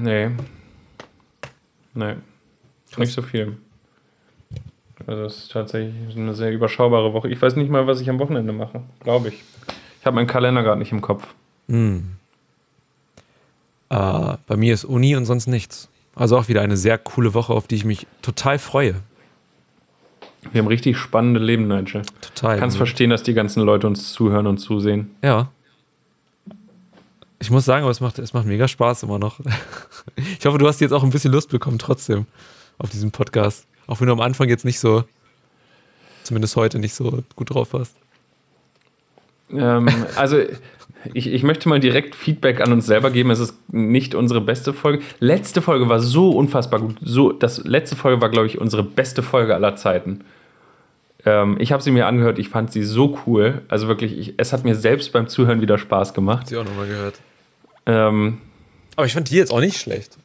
nee. Nee. Nicht so viel. Also es ist tatsächlich eine sehr überschaubare Woche. Ich weiß nicht mal, was ich am Wochenende mache, glaube ich. Ich habe meinen Kalender gerade nicht im Kopf. Hm. Äh, bei mir ist Uni und sonst nichts. Also auch wieder eine sehr coole Woche, auf die ich mich total freue. Wir haben richtig spannende Leben, Nigel. Total. Du kannst verstehen, dass die ganzen Leute uns zuhören und zusehen. Ja. Ich muss sagen, aber es macht, es macht mega Spaß immer noch. Ich hoffe, du hast jetzt auch ein bisschen Lust bekommen trotzdem auf diesen Podcast. Auch wenn du am Anfang jetzt nicht so, zumindest heute nicht so gut drauf warst. Ähm, also ich, ich möchte mal direkt Feedback an uns selber geben. Es ist nicht unsere beste Folge. Letzte Folge war so unfassbar gut. So, das letzte Folge war, glaube ich, unsere beste Folge aller Zeiten. Ähm, ich habe sie mir angehört. Ich fand sie so cool. Also wirklich, ich, es hat mir selbst beim Zuhören wieder Spaß gemacht. Sie auch nochmal gehört. Ähm, Aber ich fand die jetzt auch nicht schlecht.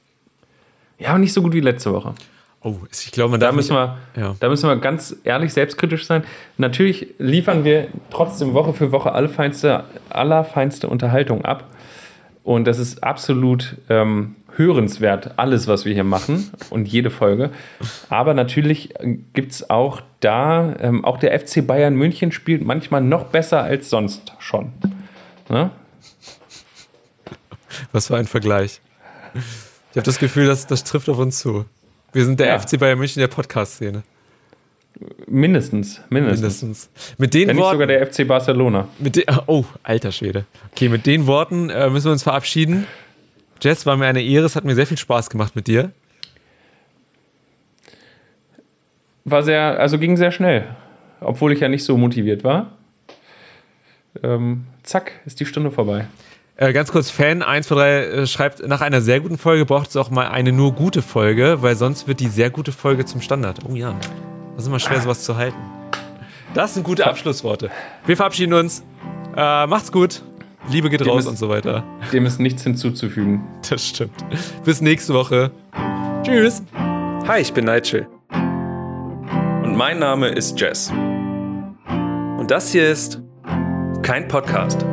ja, aber nicht so gut wie letzte Woche. Oh, ich glaube, Da müssen, wir, ja. da müssen wir ganz ehrlich selbstkritisch sein. Natürlich liefern wir trotzdem Woche für Woche allerfeinste, allerfeinste Unterhaltung ab. Und das ist absolut ähm, hörenswert, alles, was wir hier machen und jede Folge. Aber natürlich gibt es auch da, ähm, auch der FC Bayern München spielt manchmal noch besser als sonst schon. Ne? Was für ein Vergleich. Ich habe das Gefühl, dass das trifft auf uns zu. Wir sind der Ja. FC Bayern München der Podcast-Szene. Mindestens, mindestens. Mindestens. Mit den Wenn nicht Worten. sogar der FC Barcelona. Mit den, oh, alter Schwede. Okay, mit den Worten äh, müssen wir uns verabschieden. Jess, war mir eine Ehre. Es hat mir sehr viel Spaß gemacht mit dir. War sehr, also ging sehr schnell. Obwohl ich ja nicht so motiviert war. Ähm, zack, ist die Stunde vorbei. Äh, ganz kurz, Fan 123 äh, schreibt, nach einer sehr guten Folge braucht es auch mal eine nur gute Folge, weil sonst wird die sehr gute Folge zum Standard. Oh ja, das ist immer schwer, sowas zu halten. Das sind gute Abschlussworte. Wir verabschieden uns. Äh, macht's gut. Liebe geht Dem raus ist- und so weiter. Dem ist nichts hinzuzufügen. Das stimmt. Bis nächste Woche. Tschüss. Hi, ich bin Nigel. Und mein Name ist Jess. Und das hier ist kein Podcast.